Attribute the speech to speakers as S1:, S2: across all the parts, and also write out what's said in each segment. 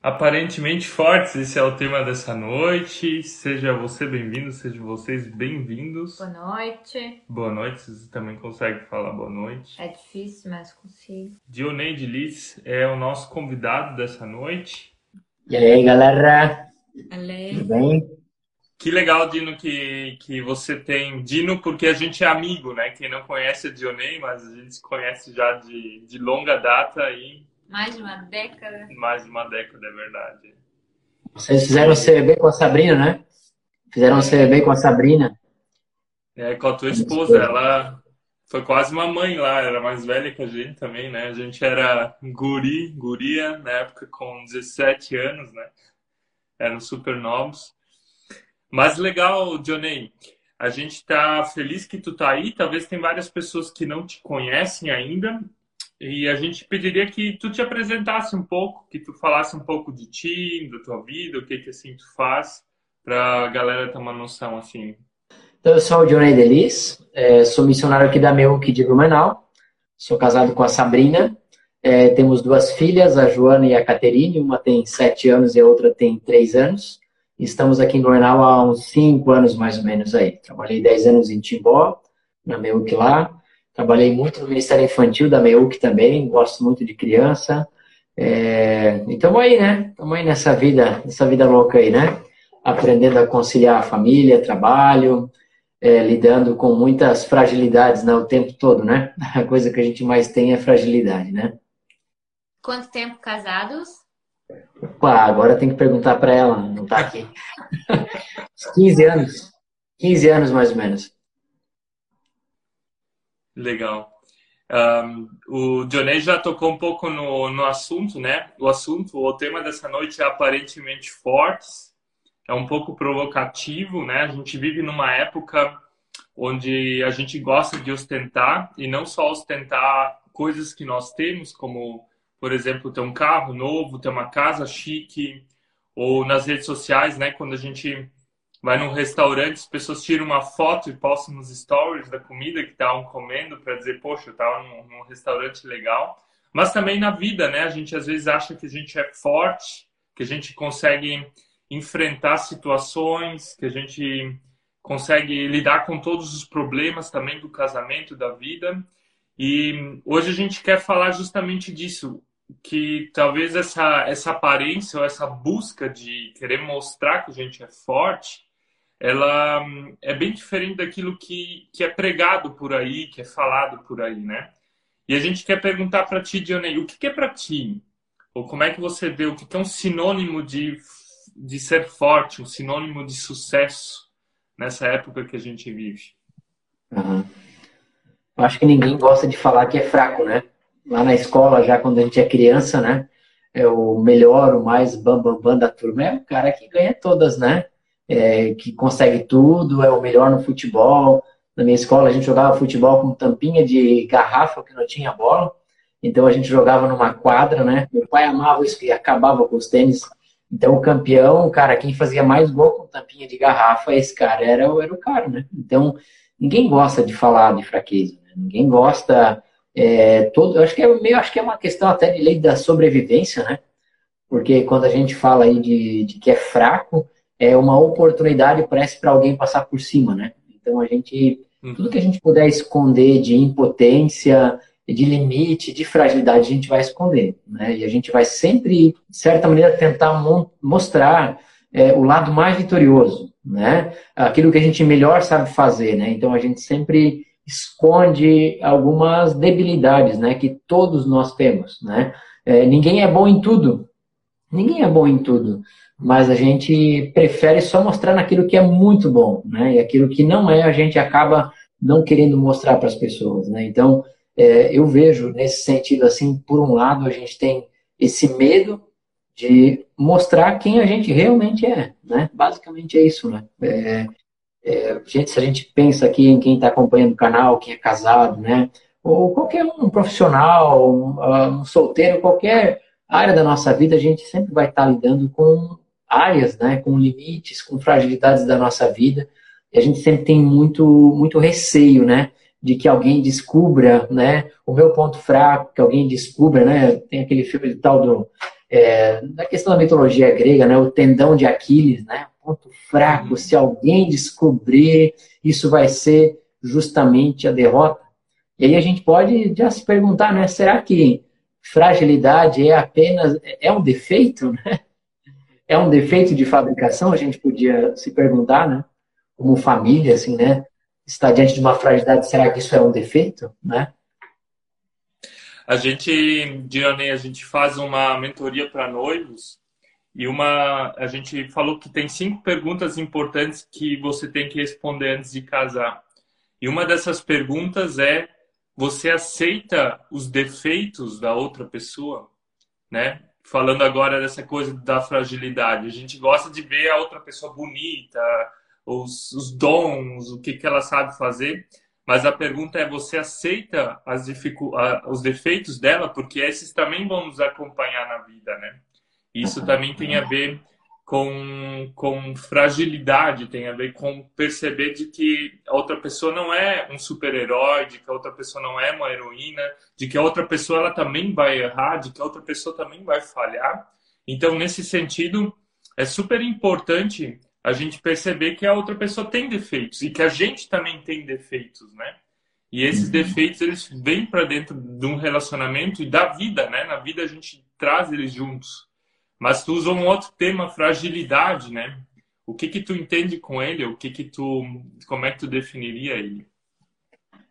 S1: Aparentemente fortes, esse é o tema dessa noite. Seja você bem-vindo, sejam vocês bem-vindos.
S2: Boa noite.
S1: Boa noite, vocês também conseguem falar boa noite.
S2: É difícil, mas consigo.
S1: Dioneide Liz é o nosso convidado dessa noite.
S3: E aí, galera?
S2: Ale.
S3: Tudo bem?
S1: Que legal, Dino, que, que você tem. Dino, porque a gente é amigo, né? Quem não conhece a Dionei, mas a gente se conhece já de, de longa data e
S2: Mais de uma década.
S1: mais de uma década, é verdade.
S3: Vocês fizeram o CVB com a Sabrina, né? Fizeram o CVB com a Sabrina.
S1: É, com a tua esposa, ela foi quase uma mãe lá, era mais velha que a gente também, né? A gente era guri, guria, na época com 17 anos, né? Eram super novos. Mas legal, Johnny, a gente tá feliz que tu tá aí, talvez tem várias pessoas que não te conhecem ainda, e a gente pediria que tu te apresentasse um pouco, que tu falasse um pouco de ti, da tua vida, o que que assim tu faz, pra galera ter uma noção assim.
S3: Então, eu sou o Johnny Delis, é, sou missionário aqui da MEUC de Blumenau, sou casado com a Sabrina, é, temos duas filhas, a Joana e a Caterine, uma tem sete anos e a outra tem três anos. Estamos aqui em Blumenau há uns cinco anos mais ou menos aí. Trabalhei dez anos em Timbó, na MEUC lá. Trabalhei muito no Ministério Infantil da MEUC também, gosto muito de criança. É, e estamos aí, né? Estamos aí nessa vida, nessa vida louca aí, né? Aprendendo a conciliar a família, trabalho, é, lidando com muitas fragilidades né, o tempo todo, né? A coisa que a gente mais tem é fragilidade, né?
S2: Quanto tempo casados?
S3: Pá, agora tem que perguntar para ela, não tá aqui. Uns 15 anos. 15 anos mais ou menos.
S1: Legal. Um, o Dionei já tocou um pouco no, no assunto, né? O assunto, o tema dessa noite é aparentemente fortes, é um pouco provocativo, né? A gente vive numa época onde a gente gosta de ostentar e não só ostentar coisas que nós temos, como, por exemplo, ter um carro novo, ter uma casa chique, ou nas redes sociais, né? Quando a gente vai num restaurante, as pessoas tiram uma foto e postam nos stories da comida que estavam comendo para dizer, poxa, eu estava num, num, restaurante legal. Mas também na vida, né? A gente às vezes acha que a gente é forte, que a gente consegue enfrentar situações, que a gente consegue lidar com todos os problemas também do casamento, da vida. E hoje a gente quer falar justamente disso, que talvez essa essa aparência ou essa busca de querer mostrar que a gente é forte, ela é bem diferente daquilo que, que é pregado por aí, que é falado por aí, né? E a gente quer perguntar para ti, Dionei, o que, que é para ti? Ou como é que você vê o que é um sinônimo de, de ser forte, um sinônimo de sucesso nessa época que a gente vive?
S3: Uhum. Acho que ninguém gosta de falar que é fraco, né? Lá na escola, já quando a gente é criança, né? É o melhor, o mais bambambam bam, bam da turma é o cara que ganha todas, né? É, que consegue tudo, é o melhor no futebol. Na minha escola a gente jogava futebol com tampinha de garrafa, que não tinha bola. Então a gente jogava numa quadra, né? Meu pai amava isso, que acabava com os tênis. Então o campeão, cara, quem fazia mais gol com tampinha de garrafa, esse cara era, era o cara, né? Então ninguém gosta de falar de fraqueza, né? ninguém gosta. É, todo, eu acho que é meio, acho que é uma questão até de lei da sobrevivência, né? Porque quando a gente fala aí de, de que é fraco, é uma oportunidade parece para alguém passar por cima, né? Então a gente
S1: Uhum.
S3: tudo que a gente puder esconder de impotência, de limite, de fragilidade, a gente vai esconder, né? E a gente vai sempre, de certa maneira, tentar mo- mostrar é, o lado mais vitorioso, né? Aquilo que a gente melhor sabe fazer, né? Então a gente sempre esconde algumas debilidades, né? Que todos nós temos, né? É, ninguém é bom em tudo, ninguém é bom em tudo mas a gente prefere só mostrar naquilo que é muito bom, né? E aquilo que não é, a gente acaba não querendo mostrar para as pessoas, né? Então, é, eu vejo nesse sentido assim, por um lado, a gente tem esse medo de mostrar quem a gente realmente é, né? Basicamente é isso, né? É, é, gente, se a gente pensa aqui em quem está acompanhando o canal, quem é casado, né? Ou qualquer um profissional, um, um solteiro, qualquer área da nossa vida, a gente sempre vai estar lidando com áreas, né, com limites, com fragilidades da nossa vida. E a gente sempre tem muito, muito receio, né, de que alguém descubra, né, o meu ponto fraco, que alguém descubra, né, tem aquele filme tal do é, da questão da mitologia grega, né, o tendão de Aquiles, né, ponto fraco, se alguém descobrir, isso vai ser justamente a derrota. E aí a gente pode já se perguntar, né, será que fragilidade é apenas, é um defeito, né? É um defeito de fabricação, a gente podia se perguntar, né? Como família, assim, né? Está diante de uma fragilidade, será que isso é um defeito, né?
S1: A gente, Diane, a gente faz uma mentoria para noivos e uma, a gente falou que tem cinco perguntas importantes que você tem que responder antes de casar. E uma dessas perguntas é: você aceita os defeitos da outra pessoa, né? Falando agora dessa coisa da fragilidade, a gente gosta de ver a outra pessoa bonita, os, os dons, o que, que ela sabe fazer. Mas a pergunta é: você aceita as dificu os defeitos dela? Porque esses também vão nos acompanhar na vida, né? Isso também tem a ver com, com fragilidade, tem a ver com perceber de que a outra pessoa não é um super-herói, de que a outra pessoa não é uma heroína, de que a outra pessoa ela também vai errar, de que a outra pessoa também vai falhar. Então, nesse sentido, é super importante a gente perceber que a outra pessoa tem defeitos e que a gente também tem defeitos, né? E esses uhum. defeitos eles vêm para dentro de um relacionamento e da vida, né? Na vida a gente traz eles juntos. Mas tu usou um outro tema, fragilidade, né? O que que tu entende com ele? O que que tu, como é que tu definiria ele?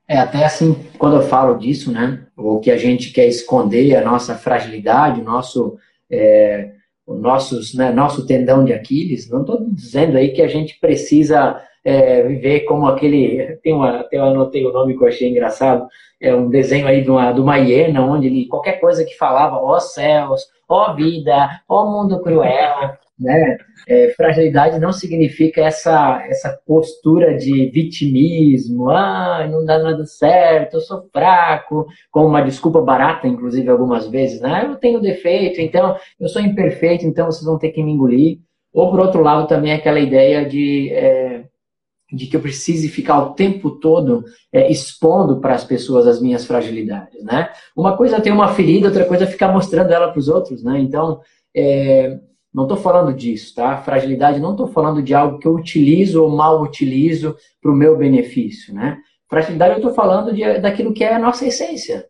S3: É, até assim, quando eu falo disso, né? O que a gente quer esconder, a nossa fragilidade, o nosso é, o nossos, né, nosso tendão de Aquiles. Não estou dizendo aí que a gente precisa é, viver como aquele. Tem uma, até eu anotei o nome que eu achei engraçado. É um desenho aí de uma, de uma hiena, onde ele, qualquer coisa que falava, ó céus, ó vida, ó mundo cruel, né? É, fragilidade não significa essa, essa postura de vitimismo, ah, não dá nada certo, eu sou fraco, como uma desculpa barata, inclusive, algumas vezes, né? Eu tenho defeito, então eu sou imperfeito, então vocês vão ter que me engolir. Ou, por outro lado, também aquela ideia de, é, de que eu precise ficar o tempo todo é, expondo para as pessoas as minhas fragilidades, né? Uma coisa é ter uma ferida, outra coisa é ficar mostrando ela para os outros, né? Então, é, não estou falando disso, tá? Fragilidade, não estou falando de algo que eu utilizo ou mal utilizo para o meu benefício, né? Fragilidade, eu estou falando de, daquilo que é a nossa essência,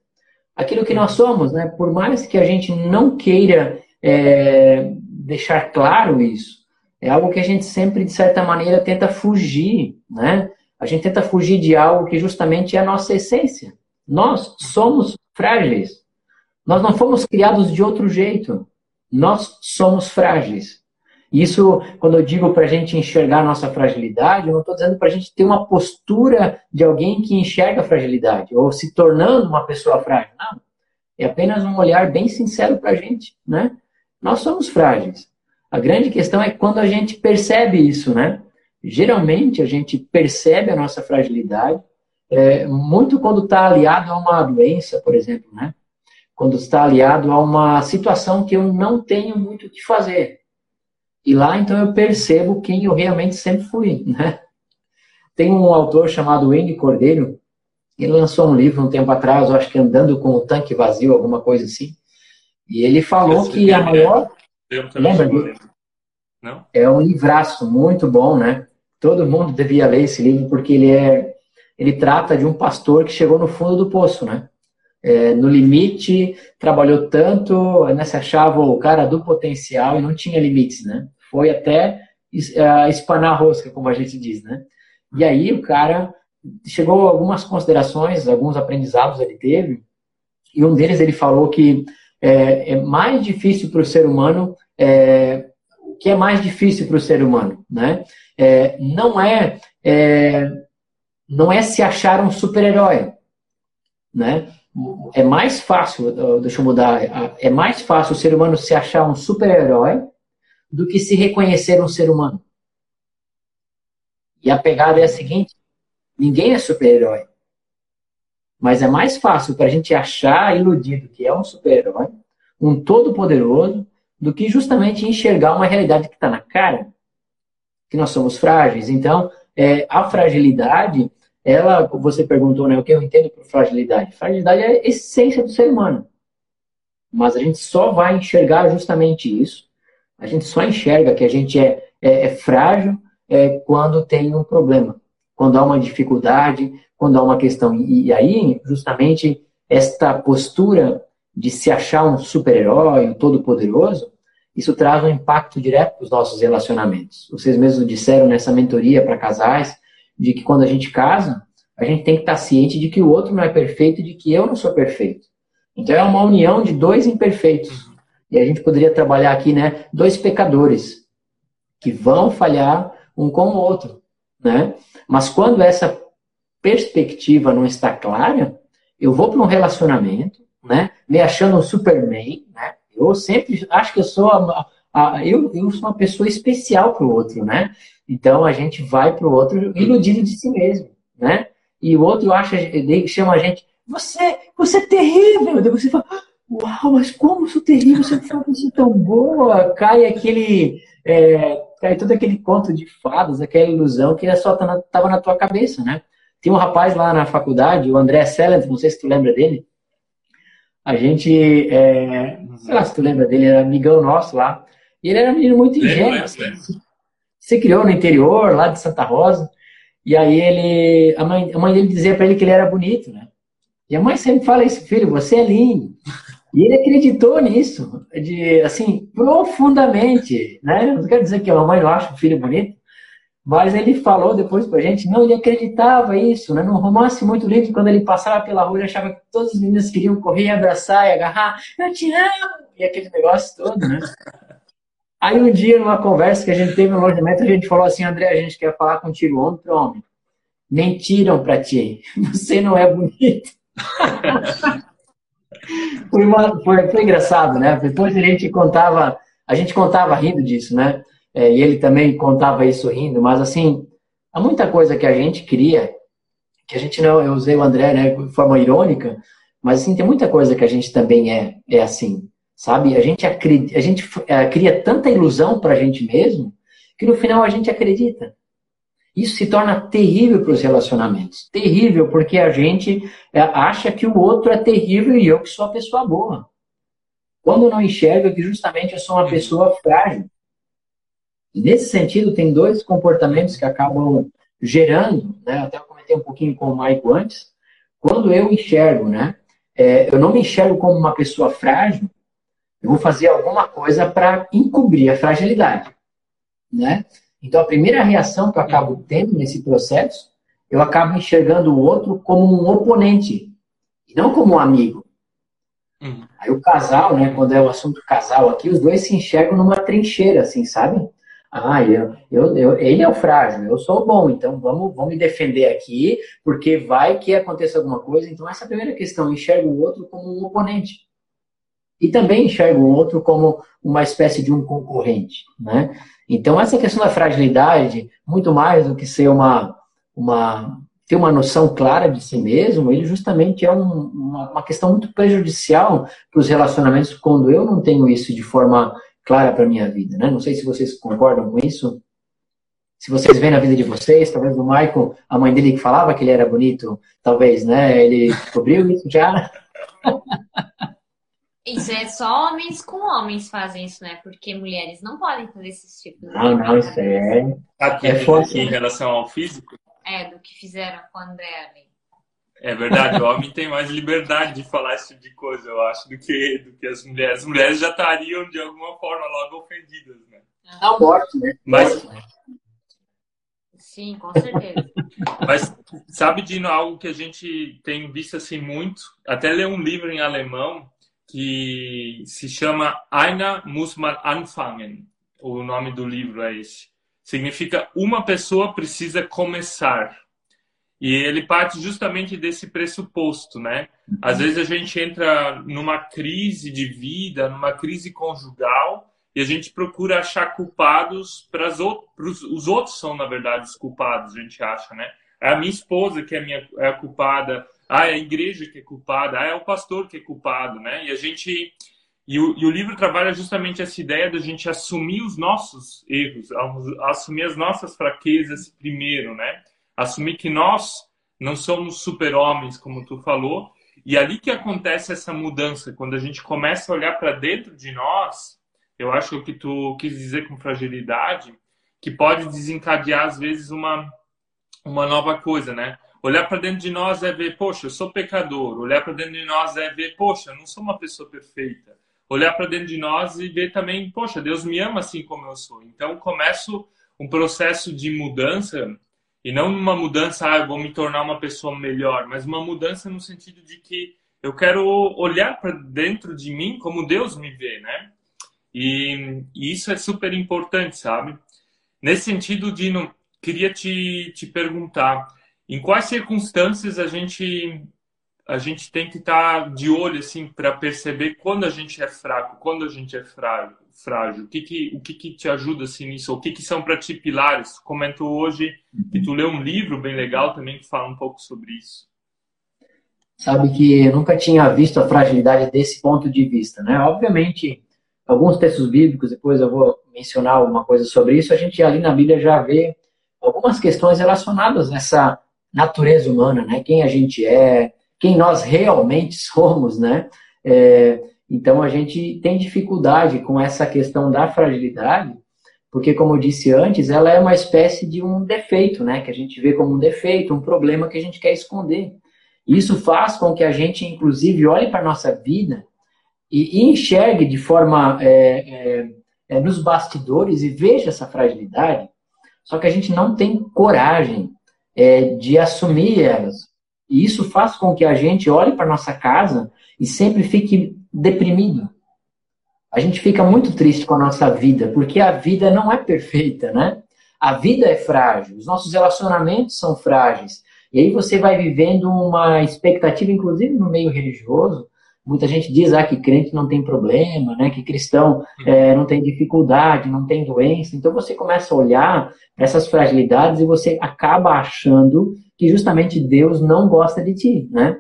S3: aquilo que nós somos, né? Por mais que a gente não queira é, deixar claro isso, é algo que a gente sempre, de certa maneira, tenta fugir, né? A gente tenta fugir de algo que justamente é a nossa essência. Nós somos frágeis. Nós não fomos criados de outro jeito. Nós somos frágeis. Isso, quando eu digo para a gente enxergar a nossa fragilidade, eu não estou dizendo para a gente ter uma postura de alguém que enxerga a fragilidade, ou se tornando uma pessoa frágil. Não. É apenas um olhar bem sincero para a gente, né? Nós somos frágeis. A grande questão é quando a gente percebe isso, né? Geralmente a gente percebe a nossa fragilidade é, muito quando está aliado a uma doença, por exemplo, né? quando está aliado a uma situação que eu não tenho muito o que fazer. E lá, então, eu percebo quem eu realmente sempre fui, né? Tem um autor chamado Wendy Cordeiro, ele lançou um livro um tempo atrás, eu acho que Andando com o Tanque Vazio, alguma coisa assim. E ele falou Esse que a maior... Lembra? Não? É um livraço muito bom, né? Todo mundo devia ler esse livro, porque ele é... Ele trata de um pastor que chegou no fundo do poço, né? é, no limite, trabalhou tanto, né, se achava o cara do potencial e não tinha limites, né? Foi até uh, espanar a rosca, como a gente diz, né? E aí o cara chegou a algumas considerações, alguns aprendizados ele teve, e um deles ele falou que é, é mais difícil para o ser humano, é, que é mais difícil para o ser humano, né? É, não é, é não é se achar um super-herói, né? é mais fácil, deixa eu mudar, é mais fácil o ser humano se achar um super-herói do que se reconhecer um ser humano. E a pegada é a seguinte: ninguém é super-herói. Mas é mais fácil para a gente achar iludido que é um super-herói, um todo-poderoso, do que justamente enxergar uma realidade que está na cara, que nós somos frágeis. Então, é, a fragilidade ela, você perguntou, né, o que eu entendo por fragilidade? Fragilidade é a essência do ser humano. mas a gente só vai enxergar justamente isso. A gente só enxerga que a gente é, é, é frágil é, quando tem um problema, quando há uma dificuldade, quando há uma questão. E, e aí, justamente, esta postura de se achar um super-herói, um todo-poderoso, isso traz um impacto direto para os nossos relacionamentos. Vocês mesmos disseram nessa mentoria para casais de que quando a gente casa, a gente tem que estar ciente de que o outro não é perfeito e de que eu não sou perfeito. Então é uma união de dois imperfeitos. E a gente poderia trabalhar aqui, né, dois pecadores que vão falhar um com o outro, né? Mas quando essa perspectiva não está clara, eu vou para um relacionamento, né, me achando um Superman, né? Eu sempre acho que eu sou a, a, eu, eu sou uma pessoa especial para o outro, né? Então a gente vai para o outro iludido de si mesmo, né? E o outro acha, chama a gente, você, você é terrível. Daí você fala, uau, mas como sou terrível, você é uma pessoa tão boa. Cai aquele, é, cai todo aquele conto de fadas, aquela ilusão que só estava tá na, na tua cabeça, né? Tem um rapaz lá na faculdade, o André Sellent, não sei se tu lembra dele. A gente, é, sei lá se tu lembra dele, era amigão nosso lá. E ele era um menino muito ingênuo. Assim, se criou no interior, lá de Santa Rosa. E aí ele, a mãe, a mãe dele dizia para ele que ele era bonito, né? E a mãe sempre fala isso, filho, você é lindo. E ele acreditou nisso, de, assim, profundamente, né? Não quero dizer que a mamãe não acha o filho bonito, mas ele falou depois pra gente, não, ele acreditava isso, né? Num romance muito lindo, quando ele passava pela rua, ele achava que todas as meninas queriam correr, abraçar e agarrar, eu te amo, e aquele negócio todo, né? Aí um dia, numa conversa que a gente teve no alojamento, a gente falou assim, André, a gente quer falar contigo, homem para homem. Mentiram para ti, você não é bonito. foi, uma, foi, foi, engraçado, né? Depois a gente contava, a gente contava rindo disso, né? É, e ele também contava isso rindo, mas assim, há muita coisa que a gente cria, que a gente não, eu usei o André, né, de forma irônica, mas assim, tem muita coisa que a gente também é, é assim, sabe? A gente, acredita, a gente é, cria tanta ilusão para a gente mesmo, que no final a gente acredita. Isso se torna terrível para os relacionamentos. Terrível porque a gente é, acha que o outro é terrível e eu que sou a pessoa boa. Quando não enxerga que justamente eu sou uma pessoa frágil. Nesse sentido, tem dois comportamentos que acabam gerando, né? Até eu comentei um pouquinho com o Maico antes. Quando eu enxergo, né? É, eu não me enxergo como uma pessoa frágil, eu vou fazer alguma coisa para encobrir a fragilidade, né? Então, a primeira reação que eu acabo tendo nesse processo, eu acabo enxergando o outro como um oponente, e não como um amigo. Uhum. Aí o casal, né, quando é o assunto casal aqui, os dois se enxergam numa trincheira, assim, sabe? Ah, eu, eu, eu, ele é o frágil, eu sou o bom, então vamos, vamos me defender aqui, porque vai que aconteça alguma coisa. Então, essa é a primeira questão, enxergo o outro como um oponente. E também enxergo o outro como uma espécie de um concorrente, né? Então, essa questão da fragilidade, muito mais do que ser uma, uma ter uma noção clara de si mesmo, ele justamente é um, uma, uma, questão muito prejudicial para os relacionamentos quando eu não tenho isso de forma clara para a minha vida. Né? Não sei se vocês concordam com isso. Se vocês veem na vida de vocês, talvez o Michael, a mãe dele que falava que ele era bonito, talvez, né? Ele descobriu isso já.
S2: Isso é só homens com homens fazem isso, né? Porque mulheres não podem fazer esses tipos de
S3: Não, não, isso é.
S1: Aqui, é forte. Em relação ao físico?
S2: É, do que fizeram com o André ali.
S1: É verdade, o homem tem mais liberdade de falar esse tipo de coisa, eu acho, do que, do que as mulheres. As mulheres já estariam, de alguma forma, logo ofendidas, né?
S3: Não, morte, né?
S1: Mas,
S2: Sim, com certeza.
S1: Mas sabe, Dino, algo que a gente tem visto assim muito? Até ler um livro em alemão que se chama Einer muss mal anfangen. O nome do livro é esse. Significa uma pessoa precisa começar. E ele parte justamente desse pressuposto, né? Às vezes a gente entra numa crise de vida, numa crise conjugal, e a gente procura achar culpados para os os outros são na verdade os culpados, a gente acha, né? É a minha esposa que é, minha, é a culpada, ah, é a igreja que é culpada, ah, é o pastor que é culpado, né? E a gente e o, e o livro trabalha justamente essa ideia da gente assumir os nossos erros, assumir as nossas fraquezas primeiro, né? Assumir que nós não somos super-homens, como tu falou, E ali que acontece essa mudança, quando a gente começa a olhar para dentro de nós, eu acho que tu quis dizer com fragilidade, que pode desencadear às vezes uma uma nova coisa, né? Olhar para dentro de nós é ver, poxa, eu sou pecador. Olhar para dentro de nós é ver, poxa, eu não sou uma pessoa perfeita. Olhar para dentro de nós e ver também, poxa, Deus me ama assim como eu sou. Então começo um processo de mudança e não uma mudança, ah, vou me tornar uma pessoa melhor, mas uma mudança no sentido de que eu quero olhar para dentro de mim como Deus me vê, né? E, e, isso é super importante, sabe? Nesse sentido, Dino, queria te, te perguntar, em quais circunstâncias a gente a gente tem que estar de olho assim para perceber quando a gente é fraco, quando a gente é frágil, frágil. O que que o que, que te ajuda assim nisso? O que que são para ti pilares? Tu comentou hoje que tu leu um livro bem legal também que fala um pouco sobre isso.
S3: Sabe que eu nunca tinha visto a fragilidade desse ponto de vista, né? Obviamente, alguns textos bíblicos, depois eu vou mencionar alguma coisa sobre isso, a gente ali na Bíblia já vê algumas questões relacionadas nessa natureza humana, né? Quem a gente é, quem nós realmente somos, né? É, então a gente tem dificuldade com essa questão da fragilidade, porque como eu disse antes, ela é uma espécie de um defeito, né? Que a gente vê como um defeito, um problema que a gente quer esconder. Isso faz com que a gente, inclusive, olhe para a nossa vida e, e enxergue de forma é, é, é, nos bastidores e veja essa fragilidade, só que a gente não tem coragem é, de assumir elas. E isso faz com que a gente olhe para nossa casa e sempre fique deprimido. A gente fica muito triste com a nossa vida, porque a vida não é perfeita, né? A vida é frágil, os nossos relacionamentos são frágeis. E aí você vai vivendo uma expectativa, inclusive no meio religioso. Muita gente diz ah, que crente não tem problema, né? que cristão é, não tem dificuldade, não tem doença. Então você começa a olhar essas fragilidades e você acaba achando que justamente Deus não gosta de ti, né?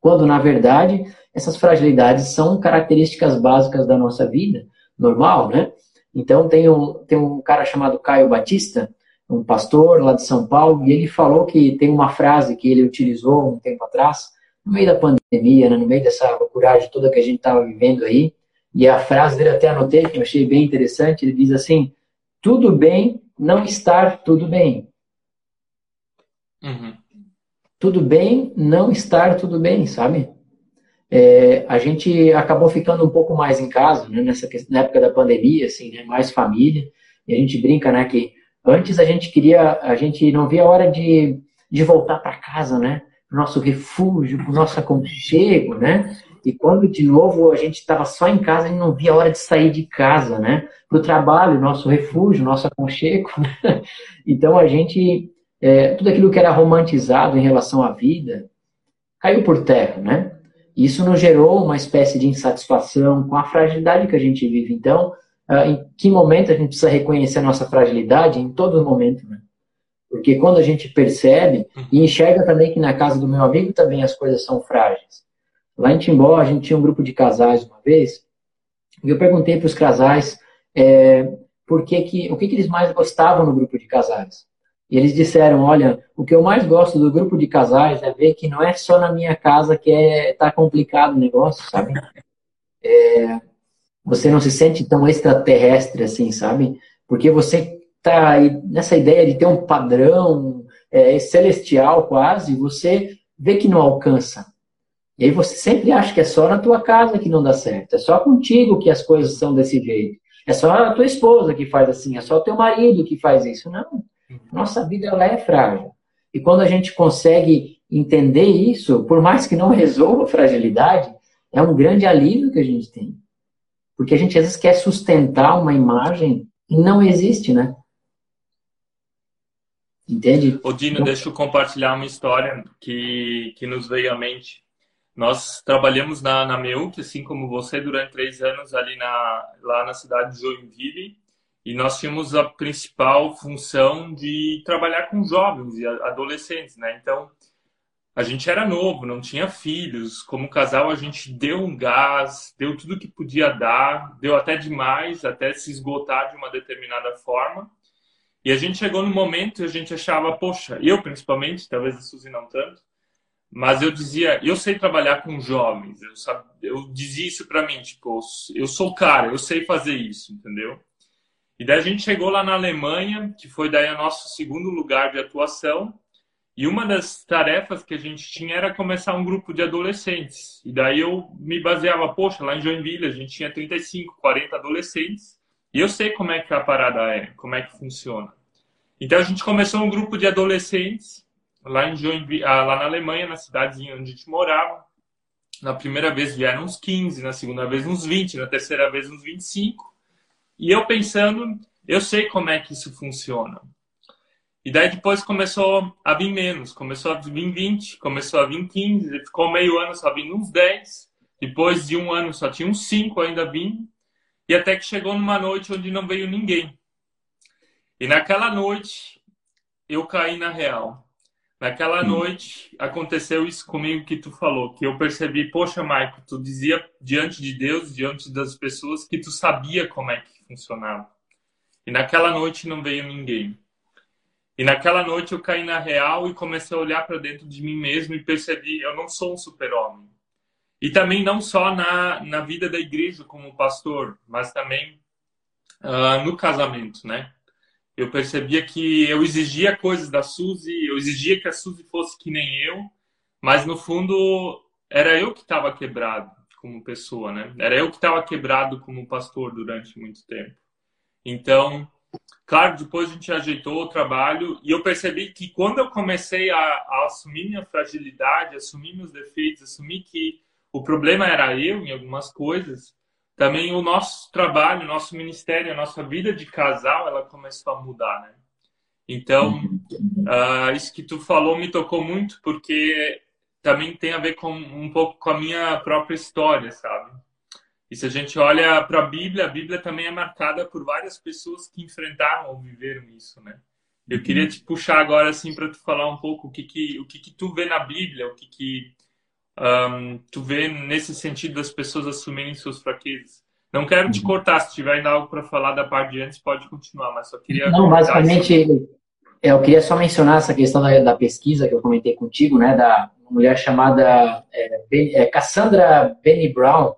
S3: Quando, na verdade, essas fragilidades são características básicas da nossa vida, normal, né? Então, tem um, tem um cara chamado Caio Batista, um pastor lá de São Paulo, e ele falou que tem uma frase que ele utilizou um tempo atrás, no meio da pandemia, né, no meio dessa loucuragem toda que a gente estava vivendo aí, e a frase dele até anotei, que eu achei bem interessante, ele diz assim, tudo bem não estar tudo bem. Uhum. Tudo bem não estar tudo bem, sabe? É, a gente acabou ficando um pouco mais em casa, né, nessa na época da pandemia, assim, né, mais família. E a gente brinca, né, que antes a gente queria, a gente não via a hora de, de voltar para casa, né, pro nosso refúgio, pro nosso aconchego, né? E quando de novo a gente estava só em casa, a gente não via a hora de sair de casa, né? Para o trabalho, nosso refúgio, nosso aconchego. Né? Então a gente é, tudo aquilo que era romantizado em relação à vida caiu por terra, né? Isso nos gerou uma espécie de insatisfação com a fragilidade que a gente vive. Então, ah, em que momento a gente precisa reconhecer a nossa fragilidade? Em todo momento, né? Porque quando a gente percebe e enxerga também que na casa do meu amigo também as coisas são frágeis. Lá em Timbó, a gente tinha um grupo de casais uma vez, e eu perguntei para os casais é, por que que, o que, que eles mais gostavam no grupo de casais. E eles disseram, olha, o que eu mais gosto do grupo de casais é ver que não é só na minha casa que é, tá complicado o negócio, sabe? É, você não se sente tão extraterrestre assim, sabe? Porque você tá nessa ideia de ter um padrão é, celestial quase, você vê que não alcança. E aí você sempre acha que é só na tua casa que não dá certo, é só contigo que as coisas são desse jeito. É só a tua esposa que faz assim, é só o teu marido que faz isso. Não. Nossa vida ela é frágil. E quando a gente consegue entender isso, por mais que não resolva a fragilidade, é um grande alívio que a gente tem. Porque a gente às vezes quer sustentar uma imagem e não existe, né? Entende?
S1: Odino, então... deixa eu compartilhar uma história que, que nos veio à mente. Nós trabalhamos na, na MEUC, assim como você, durante três anos ali na, lá na cidade de Joinville. E nós tínhamos a principal função de trabalhar com jovens e adolescentes, né? Então, a gente era novo, não tinha filhos. Como casal, a gente deu um gás, deu tudo que podia dar, deu até demais, até se esgotar de uma determinada forma. E a gente chegou no momento e a gente achava, poxa, eu principalmente, talvez a Suzy não tanto, mas eu dizia, eu sei trabalhar com jovens. Eu, sabe, eu dizia isso para mim, tipo, eu sou cara, eu sei fazer isso, entendeu? E daí a gente chegou lá na Alemanha, que foi daí o nosso segundo lugar de atuação. E uma das tarefas que a gente tinha era começar um grupo de adolescentes. E daí eu me baseava, poxa, lá em Joinville a gente tinha 35, 40 adolescentes. E eu sei como é que a parada é, como é que funciona. Então a gente começou um grupo de adolescentes lá em Joinville, ah, lá na Alemanha, na cidadezinha onde a gente morava. Na primeira vez vieram uns 15, na segunda vez uns 20, na terceira vez uns 25. E eu pensando, eu sei como é que isso funciona. E daí depois começou a vir menos, começou a vir 20, começou a vir 15, ficou meio ano só vindo uns 10. Depois de um ano só tinha uns 5 ainda vindo. E até que chegou numa noite onde não veio ninguém. E naquela noite eu caí na real. Naquela noite aconteceu isso comigo que tu falou, que eu percebi, poxa, Maico, tu dizia diante de Deus, diante das pessoas, que tu sabia como é que funcionava. E naquela noite não veio ninguém. E naquela noite eu caí na real e comecei a olhar para dentro de mim mesmo e percebi, eu não sou um super-homem. E também não só na, na vida da igreja como pastor, mas também uh, no casamento, né? Eu percebia que eu exigia coisas da Suzy, eu exigia que a Suzy fosse que nem eu, mas no fundo era eu que estava quebrado como pessoa, né? Era eu que estava quebrado como pastor durante muito tempo. Então, claro, depois a gente ajeitou o trabalho e eu percebi que quando eu comecei a, a assumir minha fragilidade, assumir meus defeitos, assumir que o problema era eu em algumas coisas, também o nosso trabalho, o nosso ministério, a nossa vida de casal, ela começou a mudar, né? Então, uh, isso que tu falou me tocou muito porque também tem a ver com um pouco com a minha própria história, sabe? E se a gente olha para a Bíblia, a Bíblia também é marcada por várias pessoas que enfrentaram ou viveram isso, né? Eu queria te puxar agora assim para tu falar um pouco o que que o que que tu vê na Bíblia, o que que um, tu vê nesse sentido das pessoas assumirem suas fraquezas. Não quero te uhum. cortar, se tiver ainda algo para falar da parte de antes, pode continuar, mas só queria.
S3: Não, basicamente, eu queria só mencionar essa questão da, da, pesquisa que eu comentei contigo, né, da mulher chamada é, é, Cassandra Benny Brown,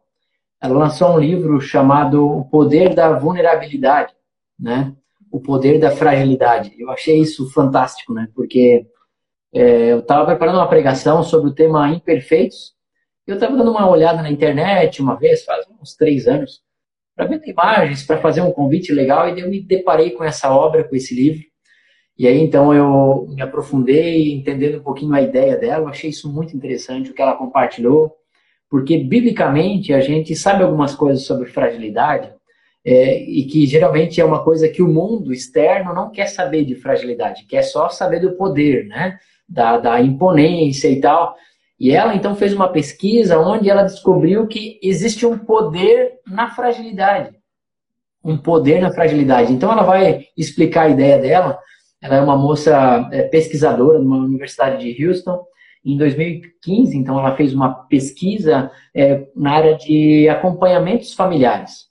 S3: ela lançou um livro chamado O Poder da Vulnerabilidade, né? O Poder da Fragilidade. Eu achei isso fantástico, né? Porque é, eu estava preparando uma pregação sobre o tema imperfeitos. Eu estava dando uma olhada na internet uma vez, faz uns três anos, para ver imagens, para fazer um convite legal, e eu me deparei com essa obra, com esse livro. E aí, então, eu me aprofundei, entendendo um pouquinho a ideia dela, achei isso muito interessante, o que ela compartilhou porque biblicamente a gente sabe algumas coisas sobre fragilidade é, e que geralmente é uma coisa que o mundo externo não quer saber de fragilidade, quer só saber do poder, né? Da, da imponência e tal. E ela então fez uma pesquisa onde ela descobriu que existe um poder na fragilidade. Um poder na fragilidade. Então ela vai explicar a ideia dela. Ela é uma moça é, pesquisadora numa universidade de Houston em 2015, então, ela fez uma pesquisa é, na área de acompanhamentos familiares.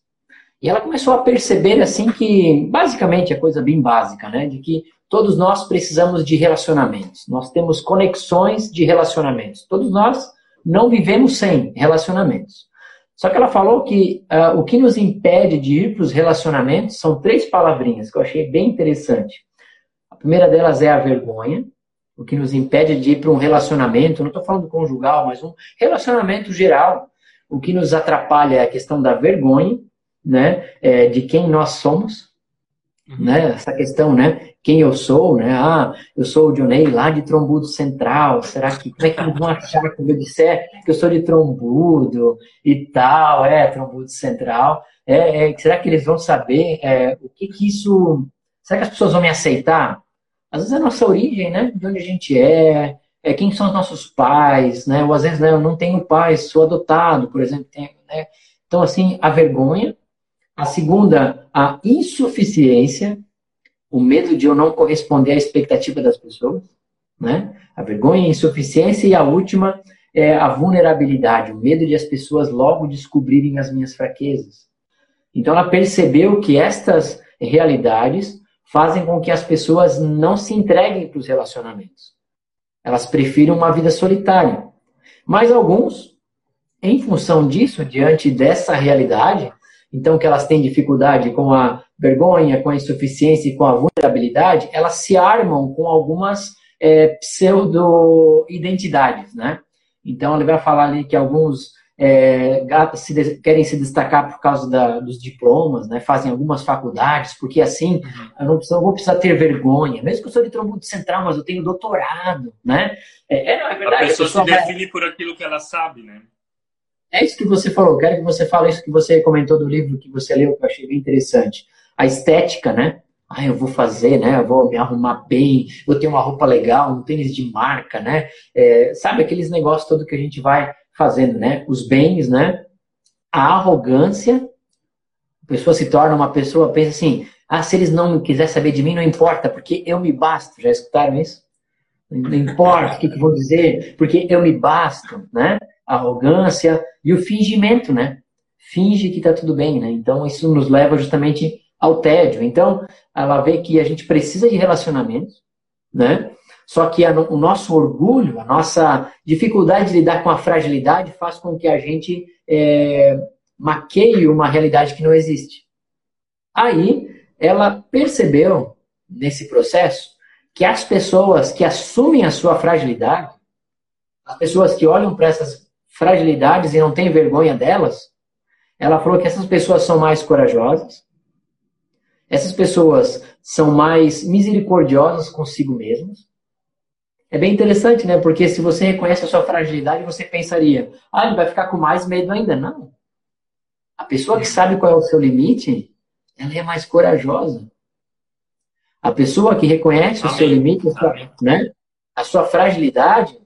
S3: E ela começou a perceber, assim, que basicamente é coisa bem básica, né? De que todos nós precisamos de relacionamentos. Nós temos conexões de relacionamentos. Todos nós não vivemos sem relacionamentos. Só que ela falou que uh, o que nos impede de ir para os relacionamentos são três palavrinhas que eu achei bem interessante. Primeira delas é a vergonha, o que nos impede de ir para um relacionamento, não estou falando conjugal, mas um relacionamento geral. O que nos atrapalha é a questão da vergonha, né, é, de quem nós somos, uhum. né, essa questão, né, quem eu sou, né, ah, eu sou o Dionei lá de Trombudo Central, será que, como é que eles vão achar quando eu disser que eu sou de Trombudo e tal, é, Trombudo Central, é, é será que eles vão saber é, o que que isso, será que as pessoas vão me aceitar? Às vezes é a nossa origem, né? De onde a gente é, é quem são os nossos pais, né? Ou às vezes né, eu não tenho pais, sou adotado, por exemplo. né? Então, assim, a vergonha. A segunda, a insuficiência, o medo de eu não corresponder à expectativa das pessoas, né? A vergonha, a insuficiência e a última é a vulnerabilidade, o medo de as pessoas logo descobrirem as minhas fraquezas. Então ela percebeu que estas realidades fazem com que as pessoas não se entreguem para os relacionamentos. Elas preferem uma vida solitária. Mas alguns, em função disso, diante dessa realidade, então que elas têm dificuldade com a vergonha, com a insuficiência e com a vulnerabilidade, elas se armam com algumas é, pseudo-identidades, né? Então ele vai falar ali que alguns é, se querem se destacar por causa da, dos diplomas, né? Fazem algumas faculdades, porque assim uhum. eu não, preciso, vou precisar ter vergonha, mesmo que eu sou de trombudo central, mas eu tenho doutorado, né?
S1: É, é, é verdade. A pessoa, a pessoa se define vai... por aquilo que ela sabe, né?
S3: É isso que você falou. Quero que você fale isso que você comentou do livro que você leu, que eu achei bem interessante. A estética, né? Ah, eu vou fazer, né? Eu vou me arrumar bem, vou ter uma roupa legal, um tênis de marca, né? É, sabe aqueles negócios todo que a gente vai fazendo, né? Os bens, né? A arrogância. A pessoa se torna uma pessoa, pensa assim: ah, se eles não quiser saber de mim, não importa, porque eu me basto. Já escutaram isso? Não importa o que, que vou dizer, porque eu me basto, né? arrogância e o fingimento, né? Finge que está tudo bem, né? Então isso nos leva justamente ao tédio. Então ela vê que a gente precisa de relacionamentos, né? Só que a, o nosso orgulho, a nossa dificuldade de lidar com a fragilidade faz com que a gente é, maqueie uma realidade que não existe. Aí ela percebeu nesse processo que as pessoas que assumem a sua fragilidade, as pessoas que olham para essas fragilidades e não tem vergonha delas, ela falou que essas pessoas são mais corajosas, essas pessoas são mais misericordiosas consigo mesmas. É bem interessante, né? Porque se você reconhece a sua fragilidade, você pensaria, ah, ele vai ficar com mais medo ainda. Não. A pessoa que sabe qual é o seu limite, ela é mais corajosa. A pessoa que reconhece Amém. o seu limite, a sua, né? a sua fragilidade,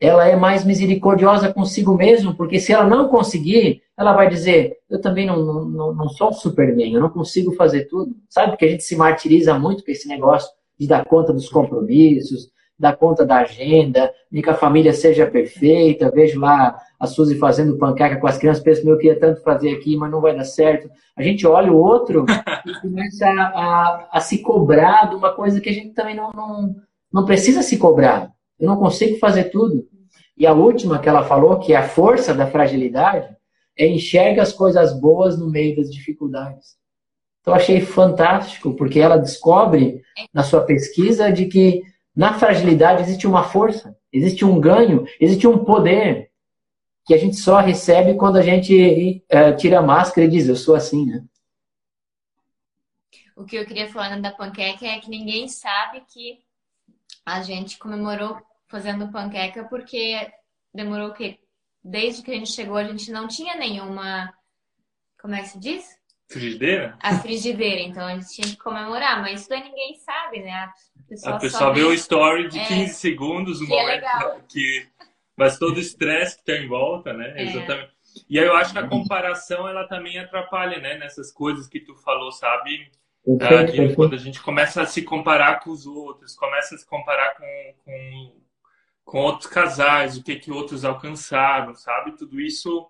S3: ela é mais misericordiosa consigo mesmo, porque se ela não conseguir, ela vai dizer: Eu também não, não, não sou um Superman, eu não consigo fazer tudo. Sabe que a gente se martiriza muito com esse negócio de dar conta dos compromissos, dar conta da agenda, de que a família seja perfeita. Vejo lá a Suzy fazendo panqueca com as crianças, penso: Meu, eu queria tanto fazer aqui, mas não vai dar certo. A gente olha o outro e começa a, a, a, se cobrar de uma coisa que a gente também não, não, não precisa se cobrar. Eu não consigo fazer tudo. E a última que ela falou, que é a força da fragilidade, é enxerga as coisas boas no meio das dificuldades. Então achei fantástico, porque ela descobre na sua pesquisa de que na fragilidade existe uma força, existe um ganho, existe um poder que a gente só recebe quando a gente é, tira a máscara e diz, eu sou assim, né?
S2: O que eu queria falar da panqueca é que ninguém sabe que a gente comemorou fazendo panqueca porque demorou o quê? Desde que a gente chegou, a gente não tinha nenhuma. Como é que se diz?
S1: Frigideira?
S2: A frigideira, então a gente tinha que comemorar, mas isso aí ninguém sabe, né? A
S1: pessoa, a pessoa vê o story de 15 é, segundos, o momento é que. Mas todo o estresse que tem em volta, né? É. Exatamente. E aí eu acho que a comparação ela também atrapalha, né? Nessas coisas que tu falou, sabe? Uh, quando a gente começa a se comparar com os outros, começa a se comparar com, com, com outros casais, o que que outros alcançaram, sabe? Tudo isso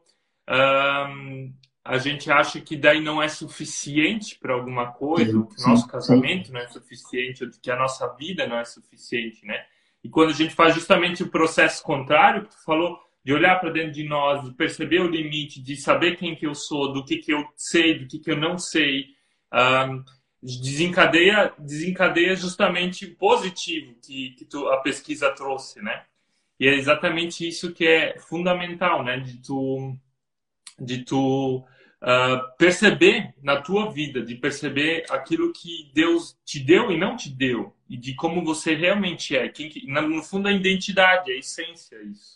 S1: um, a gente acha que daí não é suficiente para alguma coisa, ou que o nosso casamento não é suficiente, ou que a nossa vida não é suficiente, né? E quando a gente faz justamente o processo contrário, que tu falou, de olhar para dentro de nós, de perceber o limite, de saber quem que eu sou, do que que eu sei, do que que eu não sei, um, desencadeia, desencadeia justamente o positivo que, que tu, a pesquisa trouxe, né? E é exatamente isso que é fundamental, né? De tu, de tu uh, perceber na tua vida, de perceber aquilo que Deus te deu e não te deu, e de como você realmente é. Quem, no fundo, a identidade, a essência, é isso.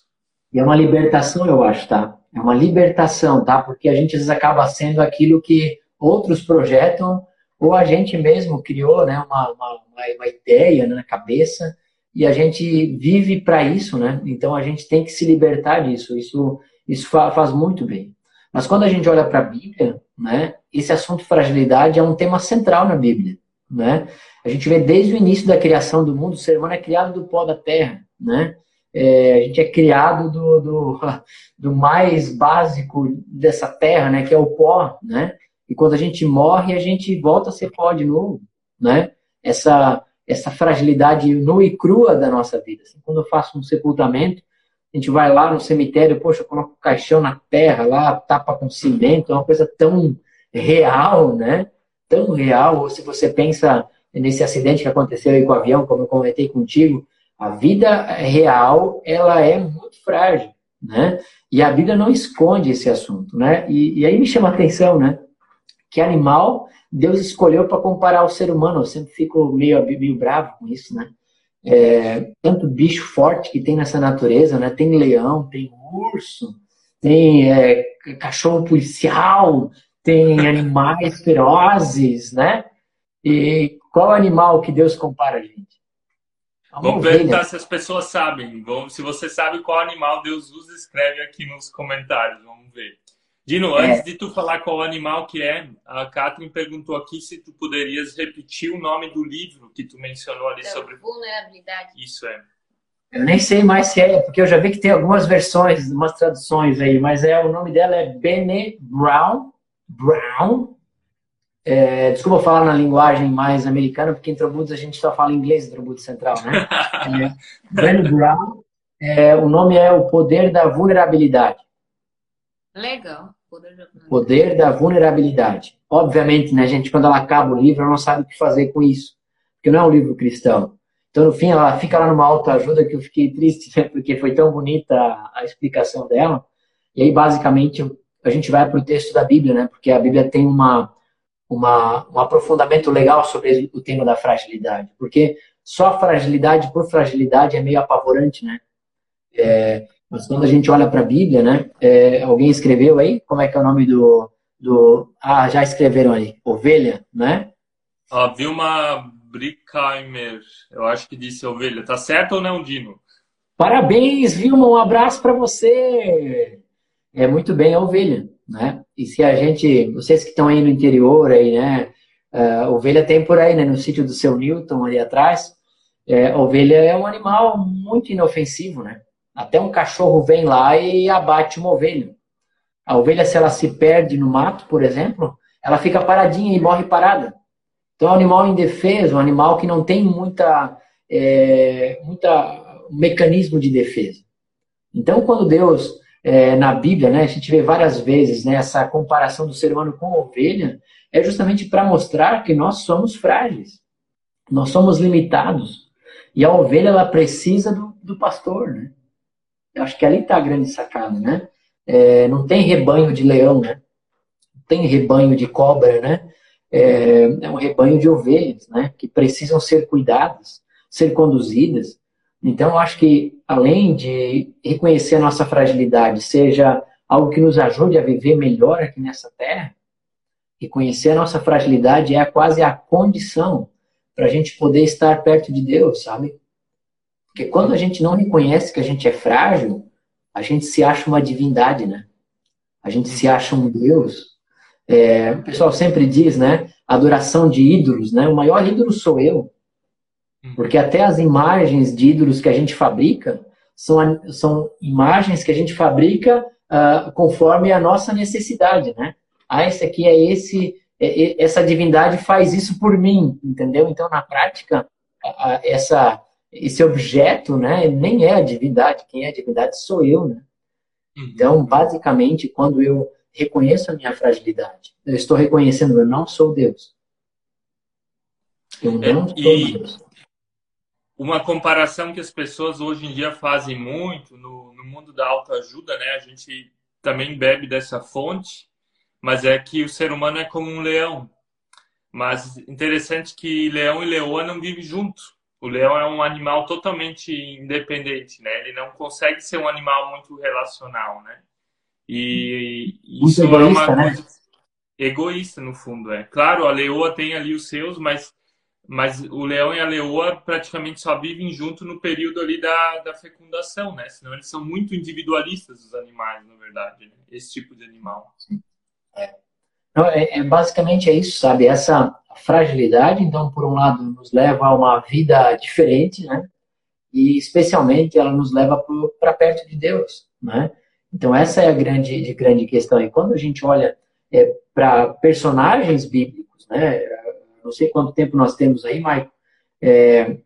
S3: E é uma libertação, eu acho, tá? É uma libertação, tá? Porque a gente às vezes acaba sendo aquilo que outros projetam ou a gente mesmo criou né, uma, uma, uma ideia né, na cabeça e a gente vive para isso, né? Então a gente tem que se libertar disso. Isso, isso faz muito bem. Mas quando a gente olha para a Bíblia, né, esse assunto fragilidade é um tema central na Bíblia. Né? A gente vê desde o início da criação do mundo, o ser humano é criado do pó da terra. Né? É, a gente é criado do, do, do, mais básico dessa terra, né, que é o pó. Né? E quando a gente morre, a gente volta a ser pó de novo, né? Essa, essa fragilidade nua e crua da nossa vida. Assim, quando eu faço um sepultamento, a gente vai lá no cemitério, poxa, coloca o caixão na terra lá, tapa com cimento, é uma coisa tão real, né? Tão real. Ou se você pensa nesse acidente que aconteceu aí com o avião, como eu comentei contigo, a vida real, ela é muito frágil, né? E a Bíblia não esconde esse assunto, né? E, e aí me chama a atenção, né? Que animal Deus escolheu para comparar ao ser humano. Eu sempre fico meio, meio bravo com isso, né? É, tanto bicho forte que tem nessa natureza, né? Tem leão, tem urso, tem é, cachorro policial, tem animais ferozes, né? E qual animal que Deus compara a gente?
S1: A Vamos perguntar se as pessoas sabem. Vamos, se você sabe qual animal Deus usa, escreve aqui nos comentários. Vamos ver. Dino, é. antes de tu falar qual animal que é, a Catherine perguntou aqui se tu poderias repetir o nome do livro que tu mencionou ali
S2: então,
S1: sobre
S2: vulnerabilidade.
S1: Isso é.
S3: Eu nem sei mais se é, porque eu já vi que tem algumas versões, umas traduções aí, mas é o nome dela é Bene Brown. Brown. É, desculpa falar na linguagem mais americana, porque em Troboots a gente só fala inglês em Central, né? é, Bene Brown. É, o nome é O Poder da Vulnerabilidade.
S2: Legal.
S3: Poder da vulnerabilidade. Obviamente, né, gente, quando ela acaba o livro, ela não sabe o que fazer com isso. Porque não é um livro cristão. Então, no fim, ela fica lá numa autoajuda que eu fiquei triste, né, porque foi tão bonita a, a explicação dela. E aí, basicamente, a gente vai para o texto da Bíblia, né? Porque a Bíblia tem uma, uma, um aprofundamento legal sobre o tema da fragilidade. Porque só fragilidade por fragilidade é meio apavorante, né? É, mas quando a gente olha para a Bíblia, né? É, alguém escreveu aí? Como é que é o nome do, do. Ah, já escreveram aí. Ovelha, né?
S1: A Vilma Brickheimer, eu acho que disse ovelha. Tá certo ou não, Dino?
S3: Parabéns, Vilma. Um abraço para você. É muito bem a ovelha, né? E se a gente. Vocês que estão aí no interior, aí, né? Uh, ovelha tem por aí, né? No sítio do seu Newton, ali atrás. É, ovelha é um animal muito inofensivo, né? Até um cachorro vem lá e abate uma ovelha. A ovelha, se ela se perde no mato, por exemplo, ela fica paradinha e morre parada. Então, é um animal indefeso, um animal que não tem muita, é, muita mecanismo de defesa. Então, quando Deus, é, na Bíblia, né, a gente vê várias vezes né, essa comparação do ser humano com a ovelha, é justamente para mostrar que nós somos frágeis, nós somos limitados. E a ovelha, ela precisa do, do pastor, né? Eu acho que ali está a grande sacada, né? É, não tem rebanho de leão, né? Não tem rebanho de cobra, né? É, é um rebanho de ovelhas, né? Que precisam ser cuidadas, ser conduzidas. Então, eu acho que além de reconhecer a nossa fragilidade, seja algo que nos ajude a viver melhor aqui nessa terra, reconhecer a nossa fragilidade é quase a condição para a gente poder estar perto de Deus, sabe? Porque quando a gente não reconhece que a gente é frágil, a gente se acha uma divindade, né? A gente se acha um Deus. É, o pessoal sempre diz, né? Adoração de ídolos, né? O maior ídolo sou eu. Uhum. Porque até as imagens de ídolos que a gente fabrica são, são imagens que a gente fabrica uh, conforme a nossa necessidade, né? Ah, esse aqui é esse, é, é, essa divindade faz isso por mim, entendeu? Então, na prática, essa esse objeto, né, nem é a divindade, quem é a divindade sou eu, né? Uhum. Então, basicamente, quando eu reconheço a minha fragilidade, eu estou reconhecendo eu não sou Deus. Eu não é, sou Deus.
S1: Uma comparação que as pessoas hoje em dia fazem muito no, no mundo da autoajuda, né? A gente também bebe dessa fonte, mas é que o ser humano é como um leão. Mas interessante que leão e leoa não vivem juntos o leão é um animal totalmente independente, né? Ele não consegue ser um animal muito relacional, né? E isso muito egoísta, é uma né? coisa egoísta no fundo, é. Claro, a leoa tem ali os seus, mas mas o leão e a leoa praticamente só vivem junto no período ali da, da fecundação, né? Senão eles são muito individualistas os animais, na verdade, né? esse tipo de animal.
S3: É. É, é, basicamente é isso, sabe? Essa fragilidade, então, por um lado, nos leva a uma vida diferente, né? E especialmente ela nos leva para perto de Deus, né? Então essa é a grande, grande questão. E quando a gente olha é, para personagens bíblicos, né? Não sei quanto tempo nós temos aí, Maico, É,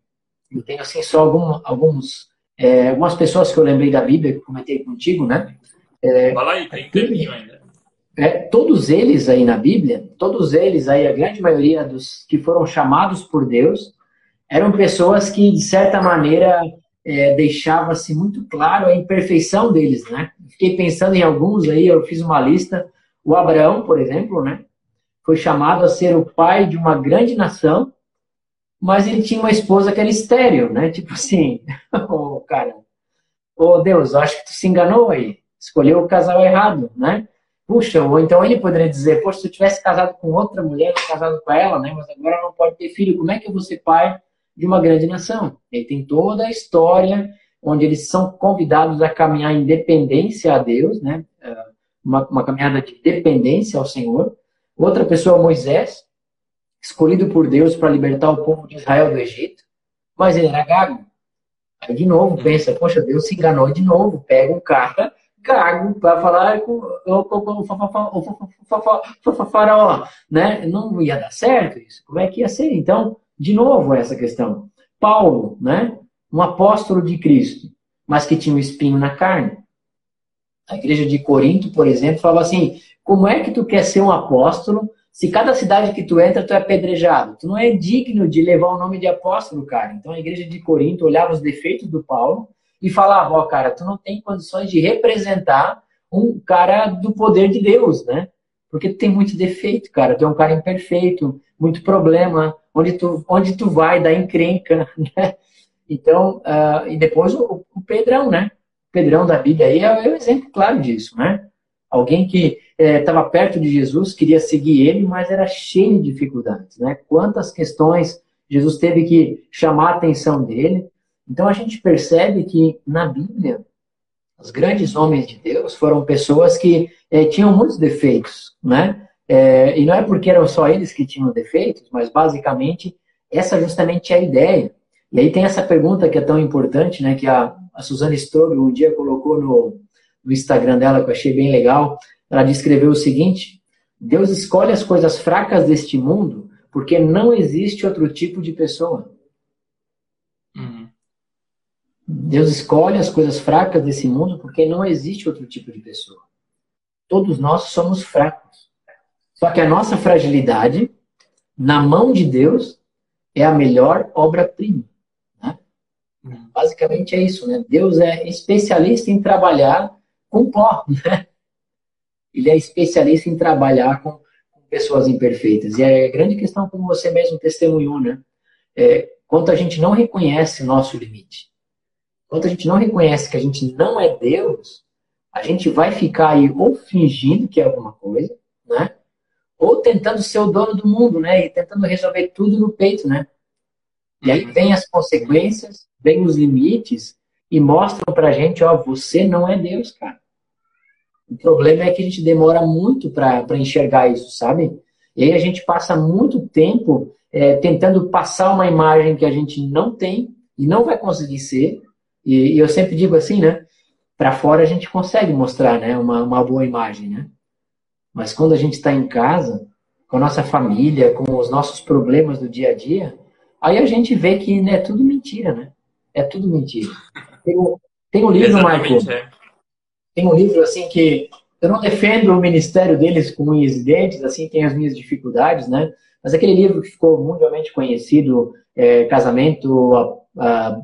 S3: eu tenho assim só algum, alguns, é, algumas pessoas que eu lembrei da Bíblia que comentei contigo, né?
S1: É, Fala aí, tem tempinho ainda.
S3: É, todos eles aí na Bíblia, todos eles aí, a grande maioria dos que foram chamados por Deus, eram pessoas que, de certa maneira, é, deixava-se muito claro a imperfeição deles, né? Fiquei pensando em alguns aí, eu fiz uma lista. O Abraão, por exemplo, né? Foi chamado a ser o pai de uma grande nação, mas ele tinha uma esposa que era estéreo, né? Tipo assim, oh, cara, oh Deus, acho que tu se enganou aí, escolheu o casal errado, né? Puxa, ou então ele poderia dizer, poxa, se eu tivesse casado com outra mulher, casado com ela, né? Mas agora não pode ter filho, como é que eu vou ser pai de uma grande nação. Ele tem toda a história onde eles são convidados a caminhar em dependência a Deus, né? É, uma, uma caminhada de dependência ao Senhor. Outra pessoa, Moisés, escolhido por Deus para libertar o povo de Israel do Egito, mas ele era gago. Aí de novo pensa, poxa, Deus se enganou de novo, pega um cara gago para falar com o faraó, né? Não ia dar certo isso. Como é que ia ser? Então, de novo, essa questão. Paulo, né? Um apóstolo de Cristo, mas que tinha um espinho na carne. A igreja de Corinto, por exemplo, falava assim: como é que tu quer ser um apóstolo se cada cidade que tu entra, tu é apedrejado? Tu não é digno de levar o nome de apóstolo, cara. Então a igreja de Corinto olhava os defeitos do Paulo e falava: ó, oh, cara, tu não tem condições de representar um cara do poder de Deus, né? Porque tu tem muito defeito, cara. Tu é um cara imperfeito, muito problema, onde tu, onde tu vai dar encrenca, né? Então, uh, e depois o, o, Pedrão, né? O Pedrão da Bíblia aí é, o exemplo claro disso, né? Alguém que estava é, perto de Jesus, queria seguir ele, mas era cheio de dificuldades, né? Quantas questões Jesus teve que chamar a atenção dele. Então a gente percebe que na Bíblia, os grandes homens de Deus foram pessoas que é, tinham muitos defeitos, né? É, e não é porque eram só eles que tinham defeitos, mas basicamente essa justamente é a ideia. E aí tem essa pergunta que é tão importante, né, que a, a Suzana Strobel um dia colocou no, no Instagram dela, que eu achei bem legal. Ela descreveu o seguinte: Deus escolhe as coisas fracas deste mundo porque não existe outro tipo de pessoa. Uhum. Deus escolhe as coisas fracas desse mundo porque não existe outro tipo de pessoa. Todos nós somos fracos. Só que a nossa fragilidade, na mão de Deus, é a melhor obra-prima. Né? Basicamente é isso, né? Deus é especialista em trabalhar com pó, né? Ele é especialista em trabalhar com, pessoas imperfeitas. E é a grande questão, como você mesmo testemunhou, né? É, quanto a gente não reconhece nosso limite, quanto a gente não reconhece que a gente não é Deus, a gente vai ficar aí ou fingindo que é alguma coisa, né? ou tentando ser o dono do mundo, né? E tentando resolver tudo no peito, né? E aí vem as consequências, vem os limites e mostram pra gente, ó, você não é Deus, cara. O problema é que a gente demora muito para enxergar isso, sabe? E aí a gente passa muito tempo é, tentando passar uma imagem que a gente não tem e não vai conseguir ser. E, e eu sempre digo assim, né? Para fora a gente consegue mostrar, né? Uma, uma boa imagem, né? Mas quando a gente está em casa, com a nossa família, com os nossos problemas do dia a dia, aí a gente vê que né, é tudo mentira, né? É tudo mentira. Tem um, tem um livro, Marco. É. Tem um livro assim que eu não defendo o ministério deles com unhas e dentes, assim, tem as minhas dificuldades, né? Mas aquele livro que ficou mundialmente conhecido, é, Casamento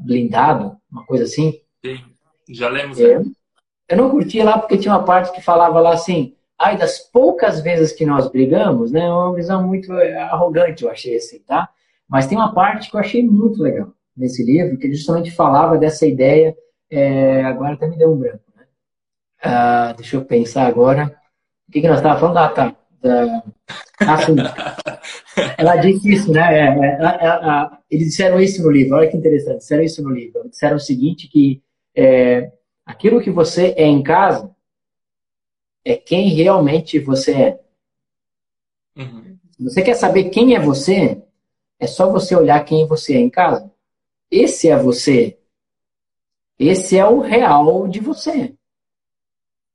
S3: Blindado, uma coisa assim.
S1: Sim, já lemos. É,
S3: eu não curtia lá porque tinha uma parte que falava lá assim, ai, das poucas vezes que nós brigamos, né? É uma visão muito é, arrogante, eu achei assim, tá? Mas tem uma parte que eu achei muito legal nesse livro, que justamente falava dessa ideia, é, agora até me deu um branco, né? Ah, deixa eu pensar agora. O que, que nós estávamos falando? Ah, tá. Da... Ela disse isso, né? É, é, eles disseram isso no livro, olha que interessante, disseram isso no livro. Eles disseram o seguinte, que é, aquilo que você é em casa, é quem realmente você é. Uhum. Se você quer saber quem é você, é só você olhar quem você é em casa. Esse é você. Esse é o real de você.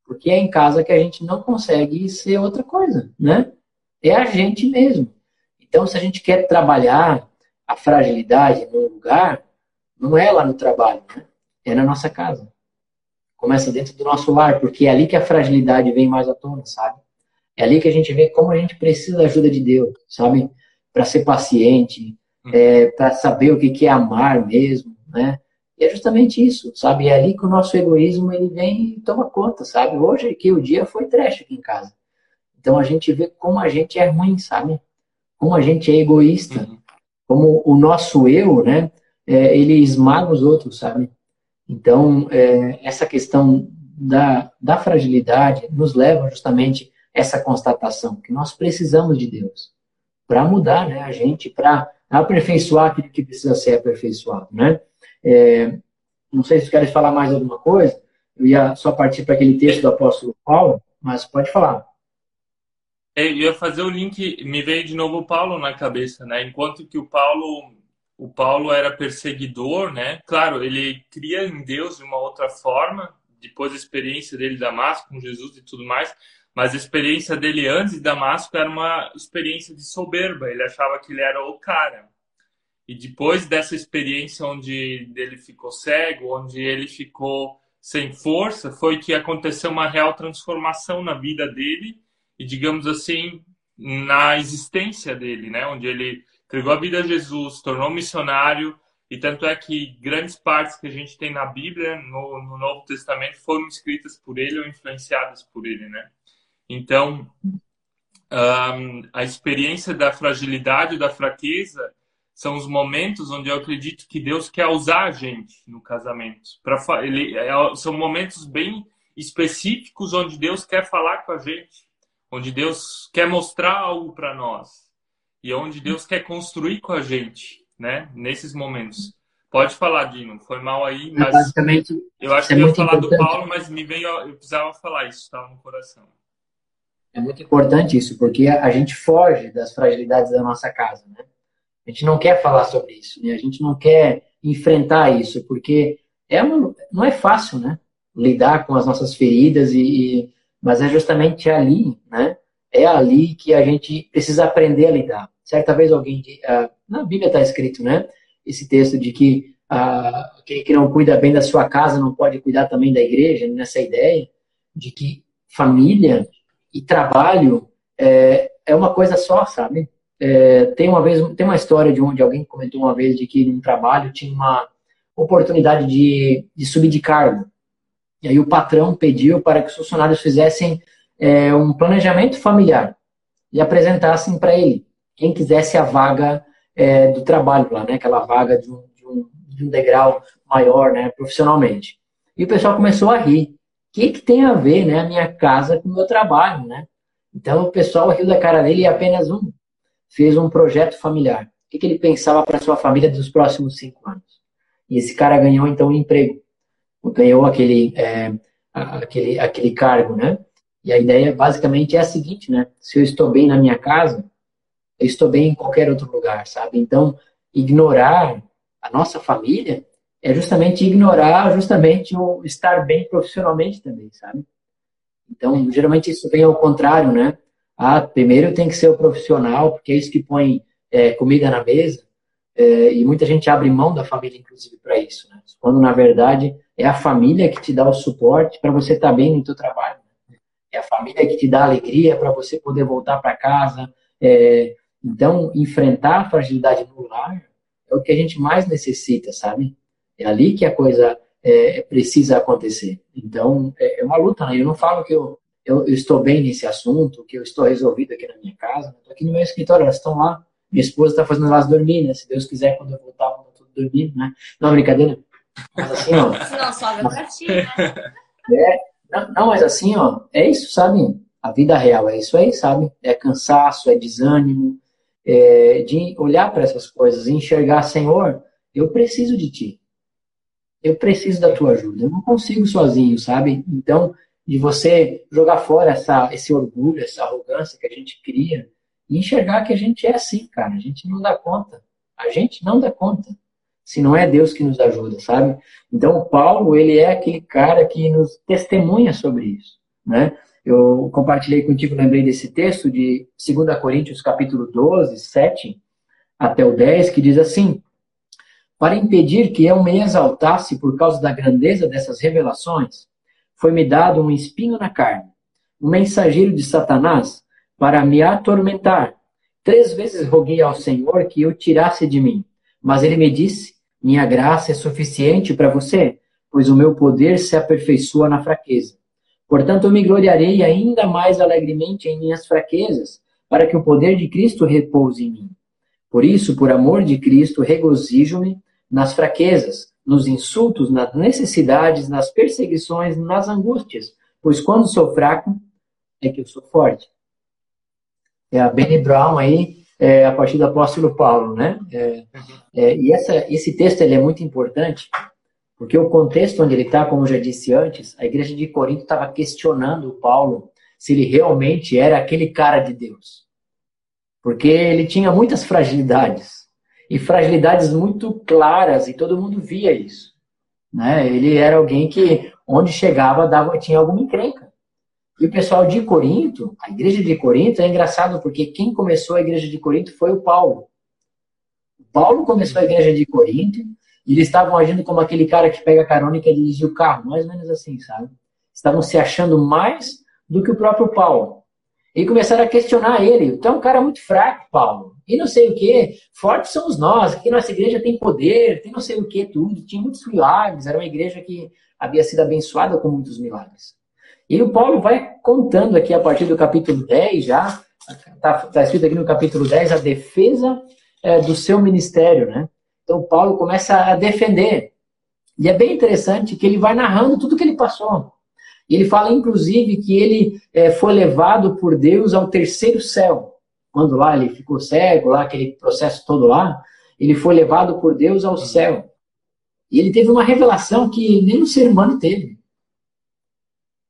S3: Porque é em casa que a gente não consegue ser outra coisa, né? É a gente mesmo. Então, se a gente quer trabalhar a fragilidade no lugar não é lá no trabalho, né? é na nossa casa. Começa dentro do nosso lar, porque é ali que a fragilidade vem mais à tona, sabe? É ali que a gente vê como a gente precisa da ajuda de Deus, sabe? Para ser paciente, hum. é, para saber o que é amar mesmo, né? E é justamente isso, sabe? É ali que o nosso egoísmo ele vem e toma conta, sabe? Hoje aqui o dia foi trash aqui em casa. Então a gente vê como a gente é ruim, sabe? Como a gente é egoísta, uhum. como o nosso eu, né? É, ele esmaga os outros, sabe? Então é, essa questão da, da fragilidade nos leva justamente a essa constatação que nós precisamos de Deus para mudar, né? A gente para aperfeiçoar aquilo que precisa ser aperfeiçoado, né? É, não sei se queres falar mais alguma coisa. Eu ia só partir para aquele texto do apóstolo Paulo, mas pode falar.
S1: É, eu ia fazer o link, me veio de novo o Paulo na cabeça, né? Enquanto que o Paulo, o Paulo era perseguidor, né? Claro, ele cria em Deus de uma outra forma, depois da experiência dele Damasco com Jesus e tudo mais, mas a experiência dele antes de Damasco era uma experiência de soberba. Ele achava que ele era o cara. E depois dessa experiência onde ele ficou cego, onde ele ficou sem força, foi que aconteceu uma real transformação na vida dele e, digamos assim, na existência dele, né? Onde ele entregou a vida a Jesus, tornou missionário e tanto é que grandes partes que a gente tem na Bíblia, no, no Novo Testamento, foram escritas por ele ou influenciadas por ele, né? Então, um, a experiência da fragilidade, da fraqueza, são os momentos onde eu acredito que Deus quer usar a gente no casamento. Para ele é, são momentos bem específicos onde Deus quer falar com a gente, onde Deus quer mostrar algo para nós e onde Deus quer construir com a gente, né? Nesses momentos. Pode falar, Dino. Foi mal aí, mas
S3: Basicamente,
S1: eu acho que eu ia falar importante. do Paulo, mas me veio, eu precisava falar isso, estava no coração.
S3: É muito importante isso, porque a gente foge das fragilidades da nossa casa, né? A gente não quer falar sobre isso, né? A gente não quer enfrentar isso, porque é um, não é fácil, né? Lidar com as nossas feridas, e, e, mas é justamente ali, né? É ali que a gente precisa aprender a lidar. Certa vez alguém, uh, na Bíblia está escrito, né? Esse texto de que uh, quem que não cuida bem da sua casa não pode cuidar também da igreja, nessa ideia de que família e trabalho é, é uma coisa só, sabe? É, tem uma vez, tem uma história de onde alguém comentou uma vez de que num trabalho tinha uma oportunidade de, de subir de cargo. E aí o patrão pediu para que os funcionários fizessem é, um planejamento familiar e apresentassem para ele quem quisesse a vaga é, do trabalho lá, né? Aquela vaga de um, de um, de um degrau maior, né? Profissionalmente. E o pessoal começou a rir. O que, que tem a ver, né? A minha casa com o meu trabalho, né? Então o pessoal riu da cara dele e apenas um fez um projeto familiar. O que, que ele pensava para sua família dos próximos cinco anos? E esse cara ganhou então um emprego, ganhou aquele, é, aquele, aquele cargo, né? E a ideia basicamente é a seguinte, né? Se eu estou bem na minha casa, eu estou bem em qualquer outro lugar, sabe? Então, ignorar a nossa família é justamente ignorar justamente o estar bem profissionalmente também, sabe? Então, geralmente isso vem ao contrário, né? Ah, primeiro tem que ser o profissional, porque é isso que põe é, comida na mesa. É, e muita gente abre mão da família, inclusive, para isso. Né? Quando, na verdade, é a família que te dá o suporte para você estar tá bem no seu trabalho. Né? É a família que te dá alegria para você poder voltar para casa. É, então, enfrentar a fragilidade no lar é o que a gente mais necessita, sabe? É ali que a coisa é, precisa acontecer. Então, é, é uma luta. Né? Eu não falo que eu eu, eu, estou bem nesse assunto, que eu estou resolvido aqui na minha casa, estou aqui no meu escritório, elas estão lá, minha esposa está fazendo elas dormir, né? Se Deus quiser, quando eu voltar, vão tudo dormir, né? Não, brincadeira. Mas assim, ó.
S2: Não, sogra pra ti, né?
S3: É, não, mas assim, ó, é isso, sabe? A vida real é isso aí, sabe? É cansaço, é desânimo, é de olhar para essas coisas e enxergar, Senhor, eu preciso de ti. Eu preciso da tua ajuda. Eu não consigo sozinho, sabe? Então, de você jogar fora essa, esse orgulho, essa arrogância que a gente cria e enxergar que a gente é assim, cara. A gente não dá conta. A gente não dá conta. Se não é Deus que nos ajuda, sabe? Então, o Paulo, ele é aquele cara que nos testemunha sobre isso, né? Eu compartilhei contigo, lembrei desse texto de 2 Coríntios, capítulo 12, 7, até o 10, que diz assim: Para impedir que eu me exaltasse por causa da grandeza dessas revelações, foi-me dado um espinho na carne, um mensageiro de Satanás, para me atormentar. Três vezes roguei ao Senhor que o tirasse de mim, mas ele me disse: Minha graça é suficiente para você, pois o meu poder se aperfeiçoa na fraqueza. Portanto, eu me gloriarei ainda mais alegremente em minhas fraquezas, para que o poder de Cristo repouse em mim. Por isso, por amor de Cristo, regozijo-me nas fraquezas, nos insultos, nas necessidades, nas perseguições, nas angústias, pois quando sou fraco, é que eu sou forte. É a Benny Brown aí, é, a partir do apóstolo Paulo, né? É, é, e essa, esse texto ele é muito importante, porque o contexto onde ele está, como eu já disse antes, a igreja de Corinto estava questionando o Paulo se ele realmente era aquele cara de Deus. Porque ele tinha muitas fragilidades. E fragilidades muito claras, e todo mundo via isso. Né? Ele era alguém que, onde chegava, dava, tinha alguma encrenca. E o pessoal de Corinto, a igreja de Corinto, é engraçado porque quem começou a igreja de Corinto foi o Paulo. O Paulo começou a igreja de Corinto, e eles estavam agindo como aquele cara que pega carona e quer dirigir o carro, mais ou menos assim, sabe? Estavam se achando mais do que o próprio Paulo. E começaram a questionar ele. Tu é um cara muito fraco, Paulo. E não sei o que. Fortes somos nós. Aqui nossa igreja tem poder, tem não sei o que, tudo. Tinha muitos milagres. Era uma igreja que havia sido abençoada com muitos milagres. E o Paulo vai contando aqui a partir do capítulo 10 já. Está tá escrito aqui no capítulo 10 a defesa é, do seu ministério, né? Então Paulo começa a defender. E é bem interessante que ele vai narrando tudo que ele passou. Ele fala, inclusive, que ele é, foi levado por Deus ao terceiro céu. Quando lá ele ficou cego, lá aquele processo todo lá, ele foi levado por Deus ao céu. E ele teve uma revelação que nenhum ser humano teve.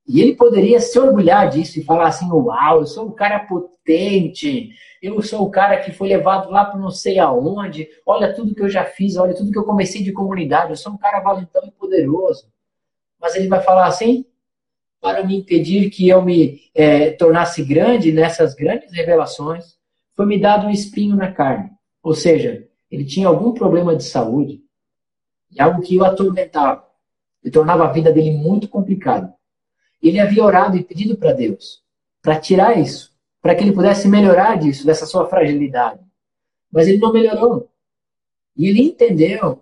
S3: E ele poderia se orgulhar disso e falar assim: Uau, eu sou um cara potente, eu sou o cara que foi levado lá para não sei aonde, olha tudo que eu já fiz, olha tudo que eu comecei de comunidade, eu sou um cara valentão e poderoso. Mas ele vai falar assim: para me impedir que eu me é, tornasse grande nessas grandes revelações, foi me dado um espinho na carne. Ou seja, ele tinha algum problema de saúde algo que o atormentava e tornava a vida dele muito complicada. Ele havia orado e pedido para Deus para tirar isso, para que ele pudesse melhorar disso, dessa sua fragilidade. Mas ele não melhorou. E ele entendeu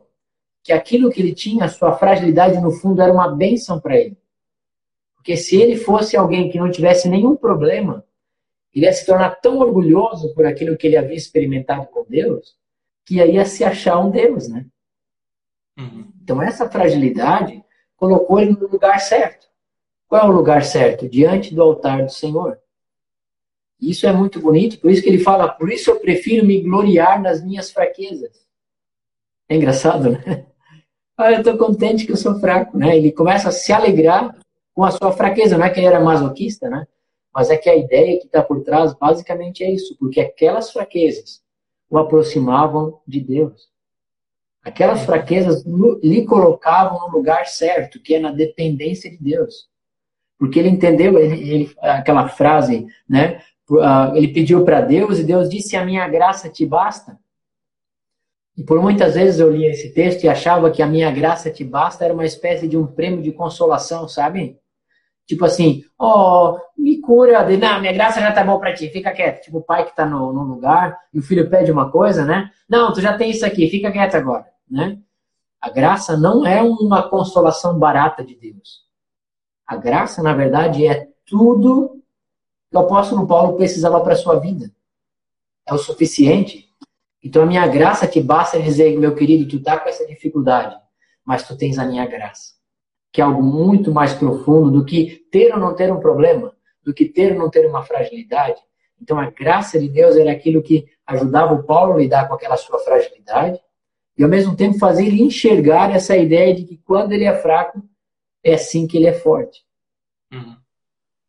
S3: que aquilo que ele tinha, a sua fragilidade, no fundo, era uma bênção para ele. Porque se ele fosse alguém que não tivesse nenhum problema, ele ia se tornar tão orgulhoso por aquilo que ele havia experimentado com Deus, que ia se achar um Deus, né? Uhum. Então essa fragilidade colocou ele no lugar certo. Qual é o lugar certo? Diante do altar do Senhor. Isso é muito bonito, por isso que ele fala, por isso eu prefiro me gloriar nas minhas fraquezas. É engraçado, né? Olha, eu estou contente que eu sou fraco, né? Ele começa a se alegrar com a sua fraqueza. Não é que ele era masoquista, né? Mas é que a ideia que está por trás basicamente é isso, porque aquelas fraquezas o aproximavam de Deus. Aquelas fraquezas lhe colocavam no lugar certo, que é na dependência de Deus. Porque ele entendeu ele, ele, aquela frase, né? Ah, ele pediu para Deus e Deus disse: A minha graça te basta. E por muitas vezes eu lia esse texto e achava que a minha graça te basta era uma espécie de um prêmio de consolação, sabe? Tipo assim, ó, oh, me cura, não, minha graça já tá bom para ti, fica quieto. Tipo o pai que tá no, no lugar e o filho pede uma coisa, né? Não, tu já tem isso aqui, fica quieto agora, né? A graça não é uma consolação barata de Deus. A graça, na verdade, é tudo que o apóstolo Paulo precisava para sua vida. É o suficiente. Então a minha graça te basta dizer, meu querido, tu tá com essa dificuldade, mas tu tens a minha graça. Que é algo muito mais profundo do que ter ou não ter um problema, do que ter ou não ter uma fragilidade. Então a graça de Deus era aquilo que ajudava o Paulo a lidar com aquela sua fragilidade e ao mesmo tempo fazer ele enxergar essa ideia de que quando ele é fraco, é assim que ele é forte. Uhum.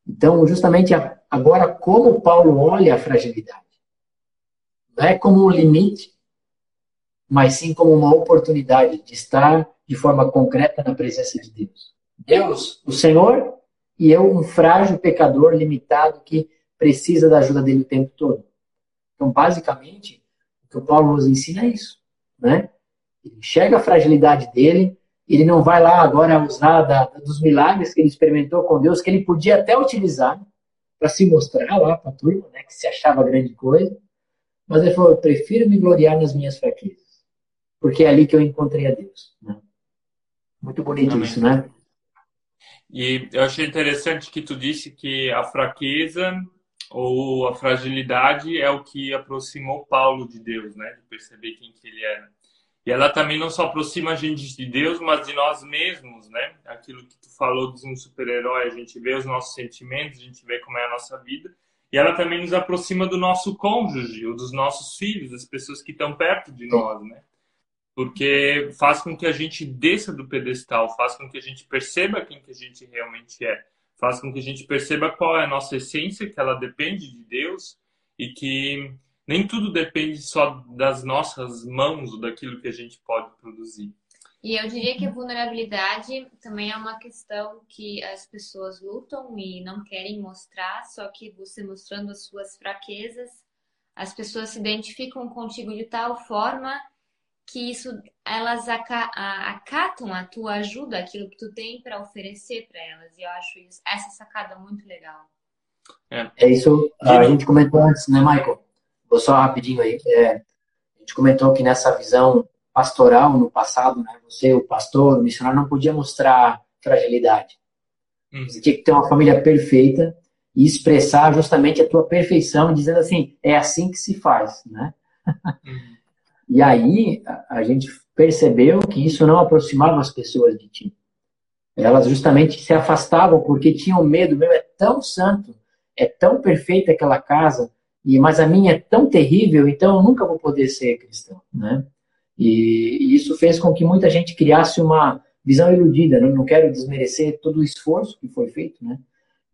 S3: Então, justamente agora, como Paulo olha a fragilidade? Não é como um limite, mas sim como uma oportunidade de estar de forma concreta na presença de Deus. Deus, o Senhor, e eu, um frágil pecador limitado que precisa da ajuda dele o tempo todo. Então, basicamente, que o Paulo nos ensina é isso, né? Ele enxerga a fragilidade dele, ele não vai lá agora usar da, dos milagres que ele experimentou com Deus, que ele podia até utilizar para se mostrar lá para a turma, né, que se achava grande coisa, mas ele falou: eu prefiro me gloriar nas minhas fraquezas, porque é ali que eu encontrei a Deus. Né? Muito bonito isso, né?
S1: E eu achei interessante que tu disse que a fraqueza ou a fragilidade é o que aproximou Paulo de Deus, né? De perceber quem que ele era. E ela também não só aproxima a gente de Deus, mas de nós mesmos, né? Aquilo que tu falou de um super-herói, a gente vê os nossos sentimentos, a gente vê como é a nossa vida. E ela também nos aproxima do nosso cônjuge, ou dos nossos filhos, das pessoas que estão perto de nós, né? Porque faz com que a gente desça do pedestal, faz com que a gente perceba quem que a gente realmente é, faz com que a gente perceba qual é a nossa essência, que ela depende de Deus e que nem tudo depende só das nossas mãos ou daquilo que a gente pode produzir.
S2: E eu diria que a vulnerabilidade também é uma questão que as pessoas lutam e não querem mostrar, só que você mostrando as suas fraquezas, as pessoas se identificam contigo de tal forma que isso elas acatam a tua ajuda, aquilo que tu tem para oferecer para elas. E eu acho isso, essa sacada muito legal.
S3: É, é isso a gente comentou antes, né, Michael? Vou só rapidinho aí. É, a gente comentou que nessa visão pastoral no passado, né, você, o pastor, o missionário, não podia mostrar fragilidade. Hum. Você tinha que ter uma família perfeita e expressar justamente a tua perfeição, dizendo assim, é assim que se faz, né? Hum. E aí a, gente percebeu que isso não aproximava as pessoas de ti. Elas justamente se afastavam porque tinham medo, meu, é tão santo, é tão perfeita aquela casa, e mas a minha é tão terrível, então eu nunca vou poder ser cristão, né? E, e isso fez com que muita gente criasse uma visão iludida. Né? Não quero desmerecer todo o esforço que foi feito, né?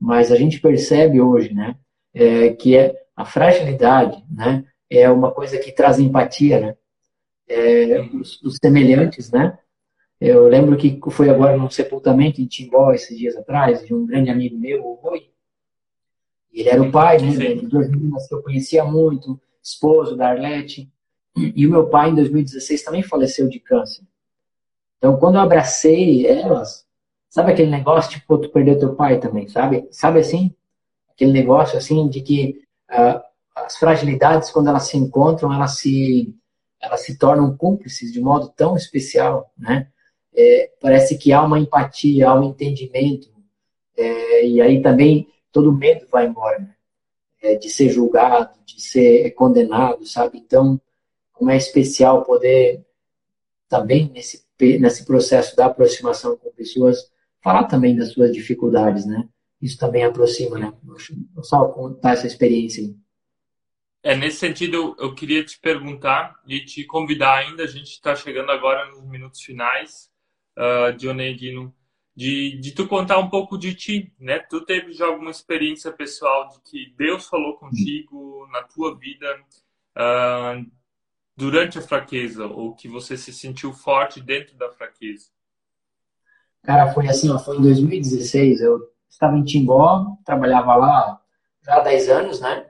S3: Mas a gente percebe hoje, né, é, que é a fragilidade, né, é uma coisa que traz empatia, né? É, os, os semelhantes, né? Eu lembro que foi agora num sepultamento em Timbó, esses dias atrás, de um grande amigo meu, o Rui, ele era o pai, né, de duas meninas que eu conhecia muito, esposo da Arlete. E o meu pai, em 2016, também faleceu de câncer. Então, quando eu abracei elas, sabe aquele negócio, tipo, tu perdeu teu pai também, sabe? Sabe assim? Aquele negócio, assim, de que uh, as fragilidades, quando elas se encontram, elas se, elas se tornam cúmplices de modo tão especial, né? É, parece que há uma empatia, há um entendimento. É, e aí também todo medo vai embora, né? É, de ser julgado, de ser condenado, sabe? Então, como é especial poder também nesse, nesse processo da aproximação com pessoas, falar também das suas dificuldades, né? Isso também aproxima, né? Só contar essa experiência aí.
S1: É, nesse sentido, eu queria te perguntar e te convidar ainda, a gente está chegando agora nos minutos finais, uh, Dionei Dino, de, de tu contar um pouco de ti, né? Tu teve já alguma experiência pessoal de que Deus falou contigo na tua vida uh, durante a fraqueza ou que você se sentiu forte dentro da fraqueza?
S3: Cara, foi assim, ó, foi em 2016, eu estava em Timbó, trabalhava lá já há 10 anos, né?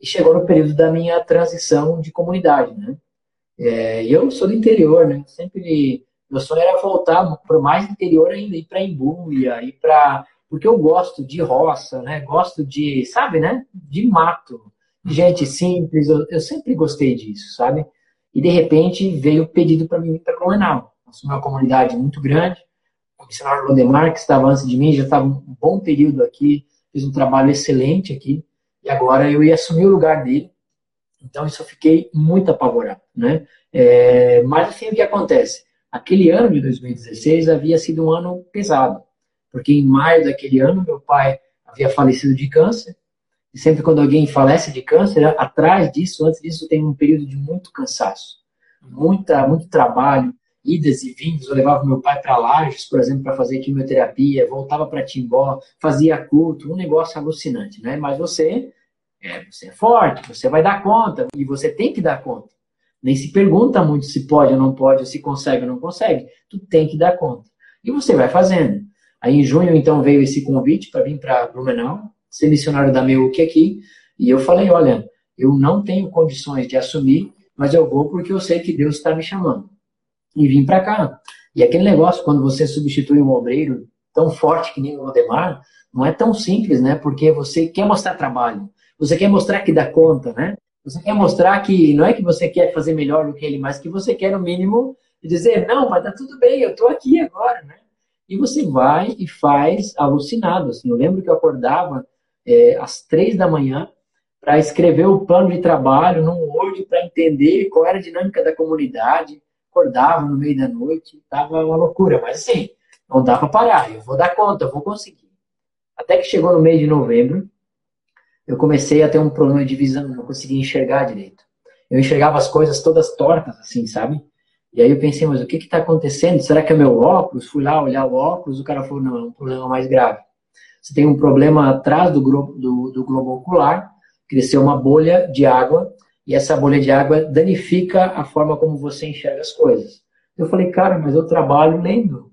S3: E chegou no período da minha transição de comunidade, né? É, eu sou do interior, né? Sempre meu sonho era voltar para mais interior ainda, ir para Embuia, ir para. Porque eu gosto de roça, né? Gosto de, sabe, né? De mato, gente simples. Eu, eu sempre gostei disso, sabe? E de repente veio o pedido para mim para Blumenau. Assumi uma comunidade muito grande. O missionário Lodemar, que estava antes de mim, já estava um bom período aqui, fez um trabalho excelente aqui. Agora eu ia assumir o lugar dele. Então isso eu fiquei muito apavorado, né? É, mas assim, o que acontece? Aquele ano de 2016 havia sido um ano pesado, porque em maio daquele ano meu pai havia falecido de câncer, e sempre quando alguém falece de câncer, atrás disso, antes disso, tem um período de muito cansaço, muita, muito trabalho, idas e vindas. Eu levava meu pai para Lages, por exemplo, para fazer quimioterapia, voltava para Timbó, fazia culto, um negócio alucinante, né? Mas você é, você é forte, você vai dar conta, e você tem que dar conta. Nem se pergunta muito se pode ou não pode, se consegue ou não consegue. Tu tem que dar conta. E você vai fazendo. Aí em junho, então, veio esse convite para vir para Blumenau, ser missionário da MEUC aqui. E eu falei, olha, eu não tenho condições de assumir mas eu vou porque eu sei que Deus está me chamando. E vim para cá. E aquele negócio, quando você substitui um obreiro tão forte que nem o Valdemar, não é tão simples, né? Porque você quer mostrar trabalho, você quer mostrar que dá conta, né? Você quer mostrar que não é que você quer fazer melhor do que ele, mas que você quer, no mínimo, dizer: não, mas tá tudo bem, eu tô aqui agora, né? E você vai e faz alucinado. Assim. Eu lembro que eu acordava é, às três da manhã para escrever o plano de trabalho num Word para entender qual era a dinâmica da comunidade. Acordava no meio da noite, estava uma loucura, mas assim, não dá para parar. Eu vou dar conta, eu vou conseguir. Até que chegou no mês de novembro, eu comecei a ter um problema de visão, não conseguia enxergar direito. Eu enxergava as coisas todas tortas, assim, sabe? E aí eu pensei, mas o que está acontecendo? Será que é meu óculos? Fui lá olhar o óculos, o cara falou, não, é um problema mais grave. Você tem um problema atrás do globo, do, do globo ocular, cresceu uma bolha de água, e essa bolha de água danifica a forma como você enxerga as coisas. Eu falei, cara, mas eu trabalho lendo.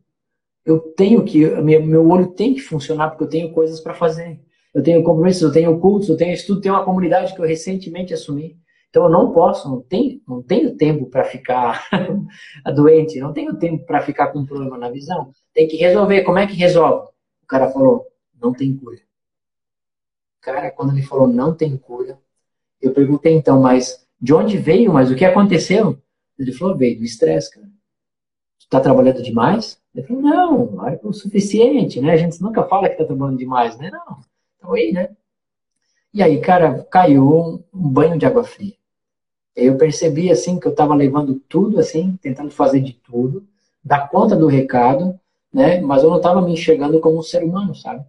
S3: Eu tenho que, meu olho tem que funcionar porque eu tenho coisas para fazer. Eu tenho compromissos, eu tenho cultos, eu tenho estudo, tenho uma comunidade que eu recentemente assumi. Então eu não posso, não tenho, não tenho tempo para ficar doente, não tenho tempo para ficar com um problema na visão. Tem que resolver. Como é que resolve? O cara falou, não tem cura. Cara, quando ele falou não tem cura, eu perguntei então, mas de onde veio? Mas o que aconteceu? Ele falou, veio do estresse, cara. Tu tá trabalhando demais? Ele falou, não, é o suficiente, né? A gente nunca fala que tá trabalhando demais, né? Não, então aí, né? E aí, cara, caiu um banho de água fria. Eu percebi, assim, que eu estava levando tudo, assim, tentando fazer de tudo, dar conta do recado, né? Mas eu não estava me enxergando como um ser humano, sabe?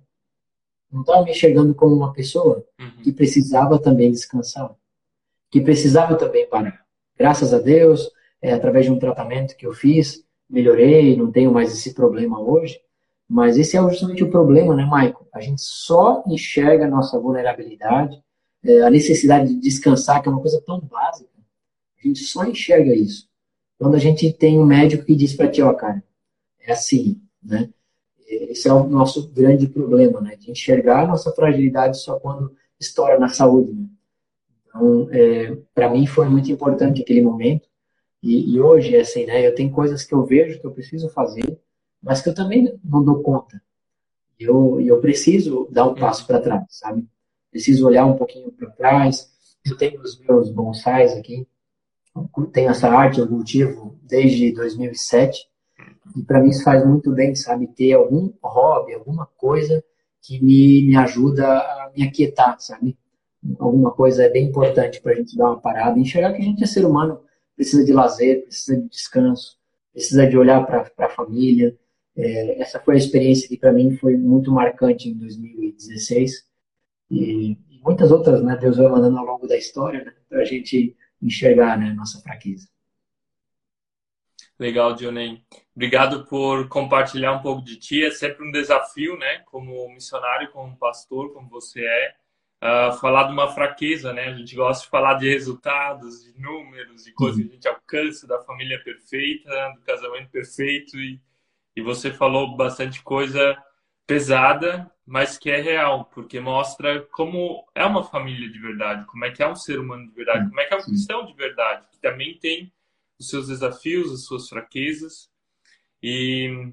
S3: Não estava me enxergando como uma pessoa uhum. que precisava também descansar, que precisava também parar. Graças a Deus, é, através de um tratamento que eu fiz, melhorei, não tenho mais esse problema hoje. Mas esse é justamente o problema, né, Michael? A gente só enxerga a nossa vulnerabilidade, é, a necessidade de descansar, que é uma coisa tão básica. A gente só enxerga isso. Quando a gente tem um médico que diz para ti, ó, cara, é assim, né? Esse é o nosso grande problema, né? De enxergar a nossa fragilidade só quando estoura na saúde, né? Então, é, para mim foi muito importante aquele momento. E, e hoje, assim, né? Eu tenho coisas que eu vejo que eu preciso fazer, mas que eu também não dou conta. Eu, eu preciso dar um passo para trás, sabe? Preciso olhar um pouquinho para trás. Eu tenho os meus bonsais aqui, tenho essa arte, eu cultivo desde 2007. E para mim isso faz muito bem, sabe? Ter algum hobby, alguma coisa que me, me ajuda a me aquietar, sabe? Alguma coisa é bem importante para a gente dar uma parada e enxergar que a gente é ser humano, precisa de lazer, precisa de descanso, precisa de olhar para a família, é, essa foi a experiência que para mim foi muito marcante em 2016 e, e, muitas outras, né? Deus vai mandando ao longo da história né, para a gente enxergar né, nossa fraqueza.
S1: Legal, Dionei. Obrigado por compartilhar um pouco de ti. É sempre um desafio, né? Como missionário, como pastor, como você é, uh, falar de uma fraqueza, né? A gente gosta de falar de resultados, de números, de coisas uhum. que a gente alcança, da família perfeita, do casamento perfeito e e você falou bastante coisa pesada, mas que é real, porque mostra como é uma família de verdade, como é que é um ser humano de verdade, como é que é um cristão de verdade, que também tem os seus desafios, as suas fraquezas. E,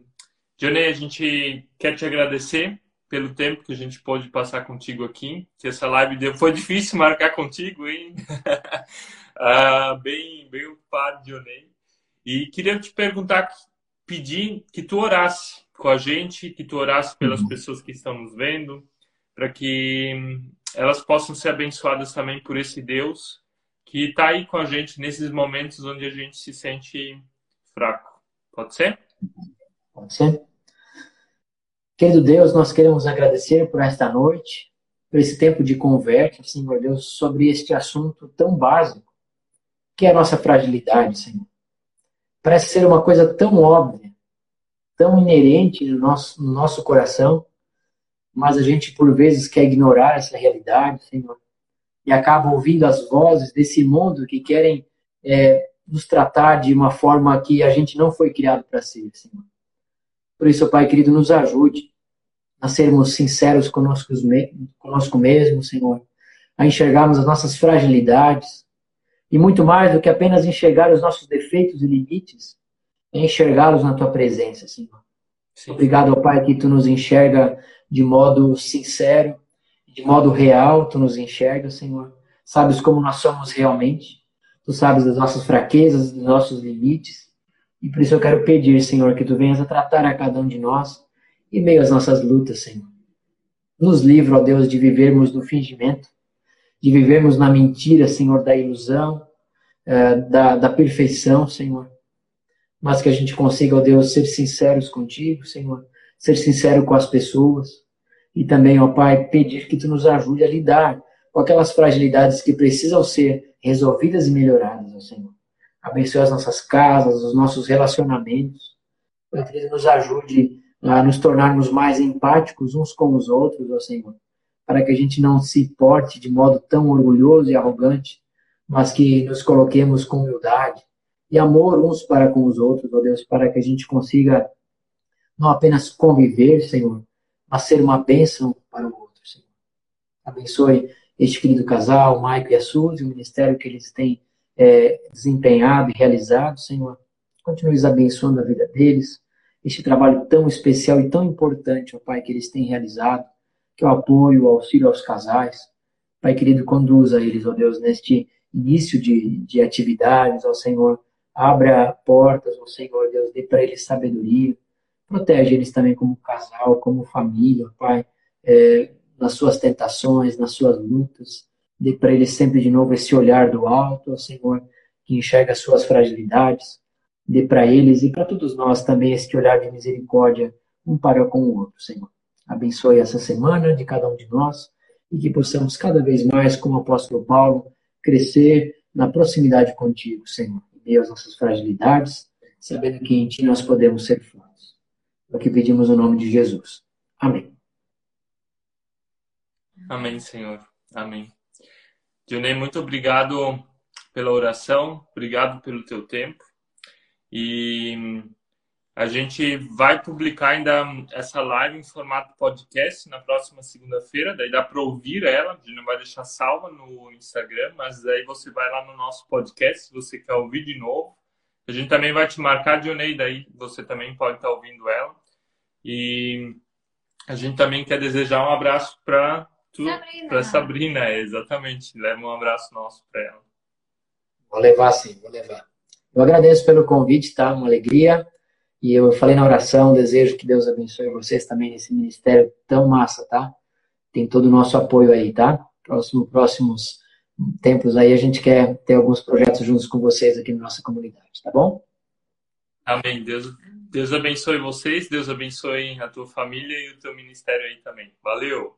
S1: Johnny, a gente quer te agradecer pelo tempo que a gente pôde passar contigo aqui, que essa live deu, foi difícil marcar contigo, hein? ah, bem, bem ocupado, Johnny. E queria te perguntar pedir que tu orasse com a gente, que tu orasse pelas uhum. pessoas que estão nos vendo, para que elas possam ser abençoadas também por esse Deus que está aí com a gente nesses momentos onde a gente se sente fraco. Pode ser?
S3: Pode ser. Querido Deus, nós queremos agradecer por esta noite, por esse tempo de conversa, Senhor Deus, sobre este assunto tão básico, que é a nossa fragilidade, Senhor. Parece ser uma coisa tão óbvia, tão inerente no nosso, no nosso coração, mas a gente por vezes quer ignorar essa realidade, Senhor, e acaba ouvindo as vozes desse mundo que querem é, nos tratar de uma forma que a gente não foi criado para ser, Senhor. Por isso, Pai querido, nos ajude a sermos sinceros conosco, conosco mesmo, Senhor, a enxergarmos as nossas fragilidades, E muito mais do que apenas enxergar os nossos defeitos e limites, é enxergá-los na tua presença, Senhor. Sim. Obrigado, ó Pai, que tu nos enxerga de modo sincero, de modo real, tu nos enxerga, Senhor. Sabes como nós somos realmente. Tu sabes das nossas fraquezas, dos nossos limites. E por isso eu quero pedir, Senhor, que tu venhas a tratar a cada um de nós em meio às nossas lutas, Senhor. Nos livra, ó Deus, de vivermos no fingimento, de vivermos na mentira, Senhor, da ilusão, eh, da, da perfeição, Senhor. Mas que a gente consiga, ó Deus, ser sinceros contigo, Senhor. Ser sincero com as pessoas. E também, ó Pai, pedir que tu nos ajude a lidar com aquelas fragilidades que precisam ser resolvidas e melhoradas, ó Senhor. Abençoe as nossas casas, os nossos relacionamentos. Que nos ajude a nos tornarmos mais empáticos uns com os outros, ó Senhor, para que a gente não se porte de modo tão orgulhoso e arrogante, mas que nos coloquemos com humildade e amor uns para com os outros, ó Deus, para que a gente consiga não apenas conviver, Senhor, mas ser uma bênção para o outro, Senhor. Abençoe este querido casal, o Maico e a Suzy, o ministério que eles têm é, desempenhado e realizado, Senhor. Continue abençoando a vida deles, este trabalho tão especial e tão importante, ó Pai, que eles têm realizado, que é o apoio, o auxílio aos casais. Pai querido, conduza eles, ó Deus, neste início de, de atividades, ó Senhor. Abra portas, ó Senhor, Deus, dê para eles sabedoria. Protege eles também como casal, como família, Pai, é, nas suas tentações, nas suas lutas. Dê para eles sempre de novo esse olhar do alto, ó Senhor, que enxerga as suas fragilidades dê para eles e para todos nós também este olhar de misericórdia um para com o outro, Senhor. Abençoe essa semana de cada um de nós e que possamos cada vez mais, como o apóstolo Paulo, crescer na proximidade contigo, Senhor, em meio às nossas fragilidades, sabendo que em ti nós podemos ser fortes. É o que pedimos no nome de Jesus. Amém.
S1: Amém, Senhor. Amém. Dionei, muito obrigado pela oração, obrigado pelo teu tempo. E a gente vai publicar ainda essa live em formato podcast na próxima segunda-feira. Daí dá para ouvir ela. A gente não vai deixar salva no Instagram, mas aí você vai lá no nosso podcast se você quer ouvir de novo. A gente também vai te marcar, Dionei, daí você também pode estar ouvindo ela. E a gente também quer desejar um abraço para Sabrina. Para Sabrina, exatamente. Leva um abraço nosso para ela.
S3: Vou levar sim, vou levar. Eu agradeço pelo convite, tá? Uma alegria. E eu falei na oração, desejo que Deus abençoe vocês também nesse ministério tão massa, tá? Tem todo o nosso apoio aí, tá? Próximo, próximos tempos aí a gente quer ter alguns projetos juntos com vocês aqui na nossa comunidade, tá bom?
S1: Amém. Deus, Deus abençoe vocês, Deus abençoe a tua família e o teu ministério aí também. Valeu!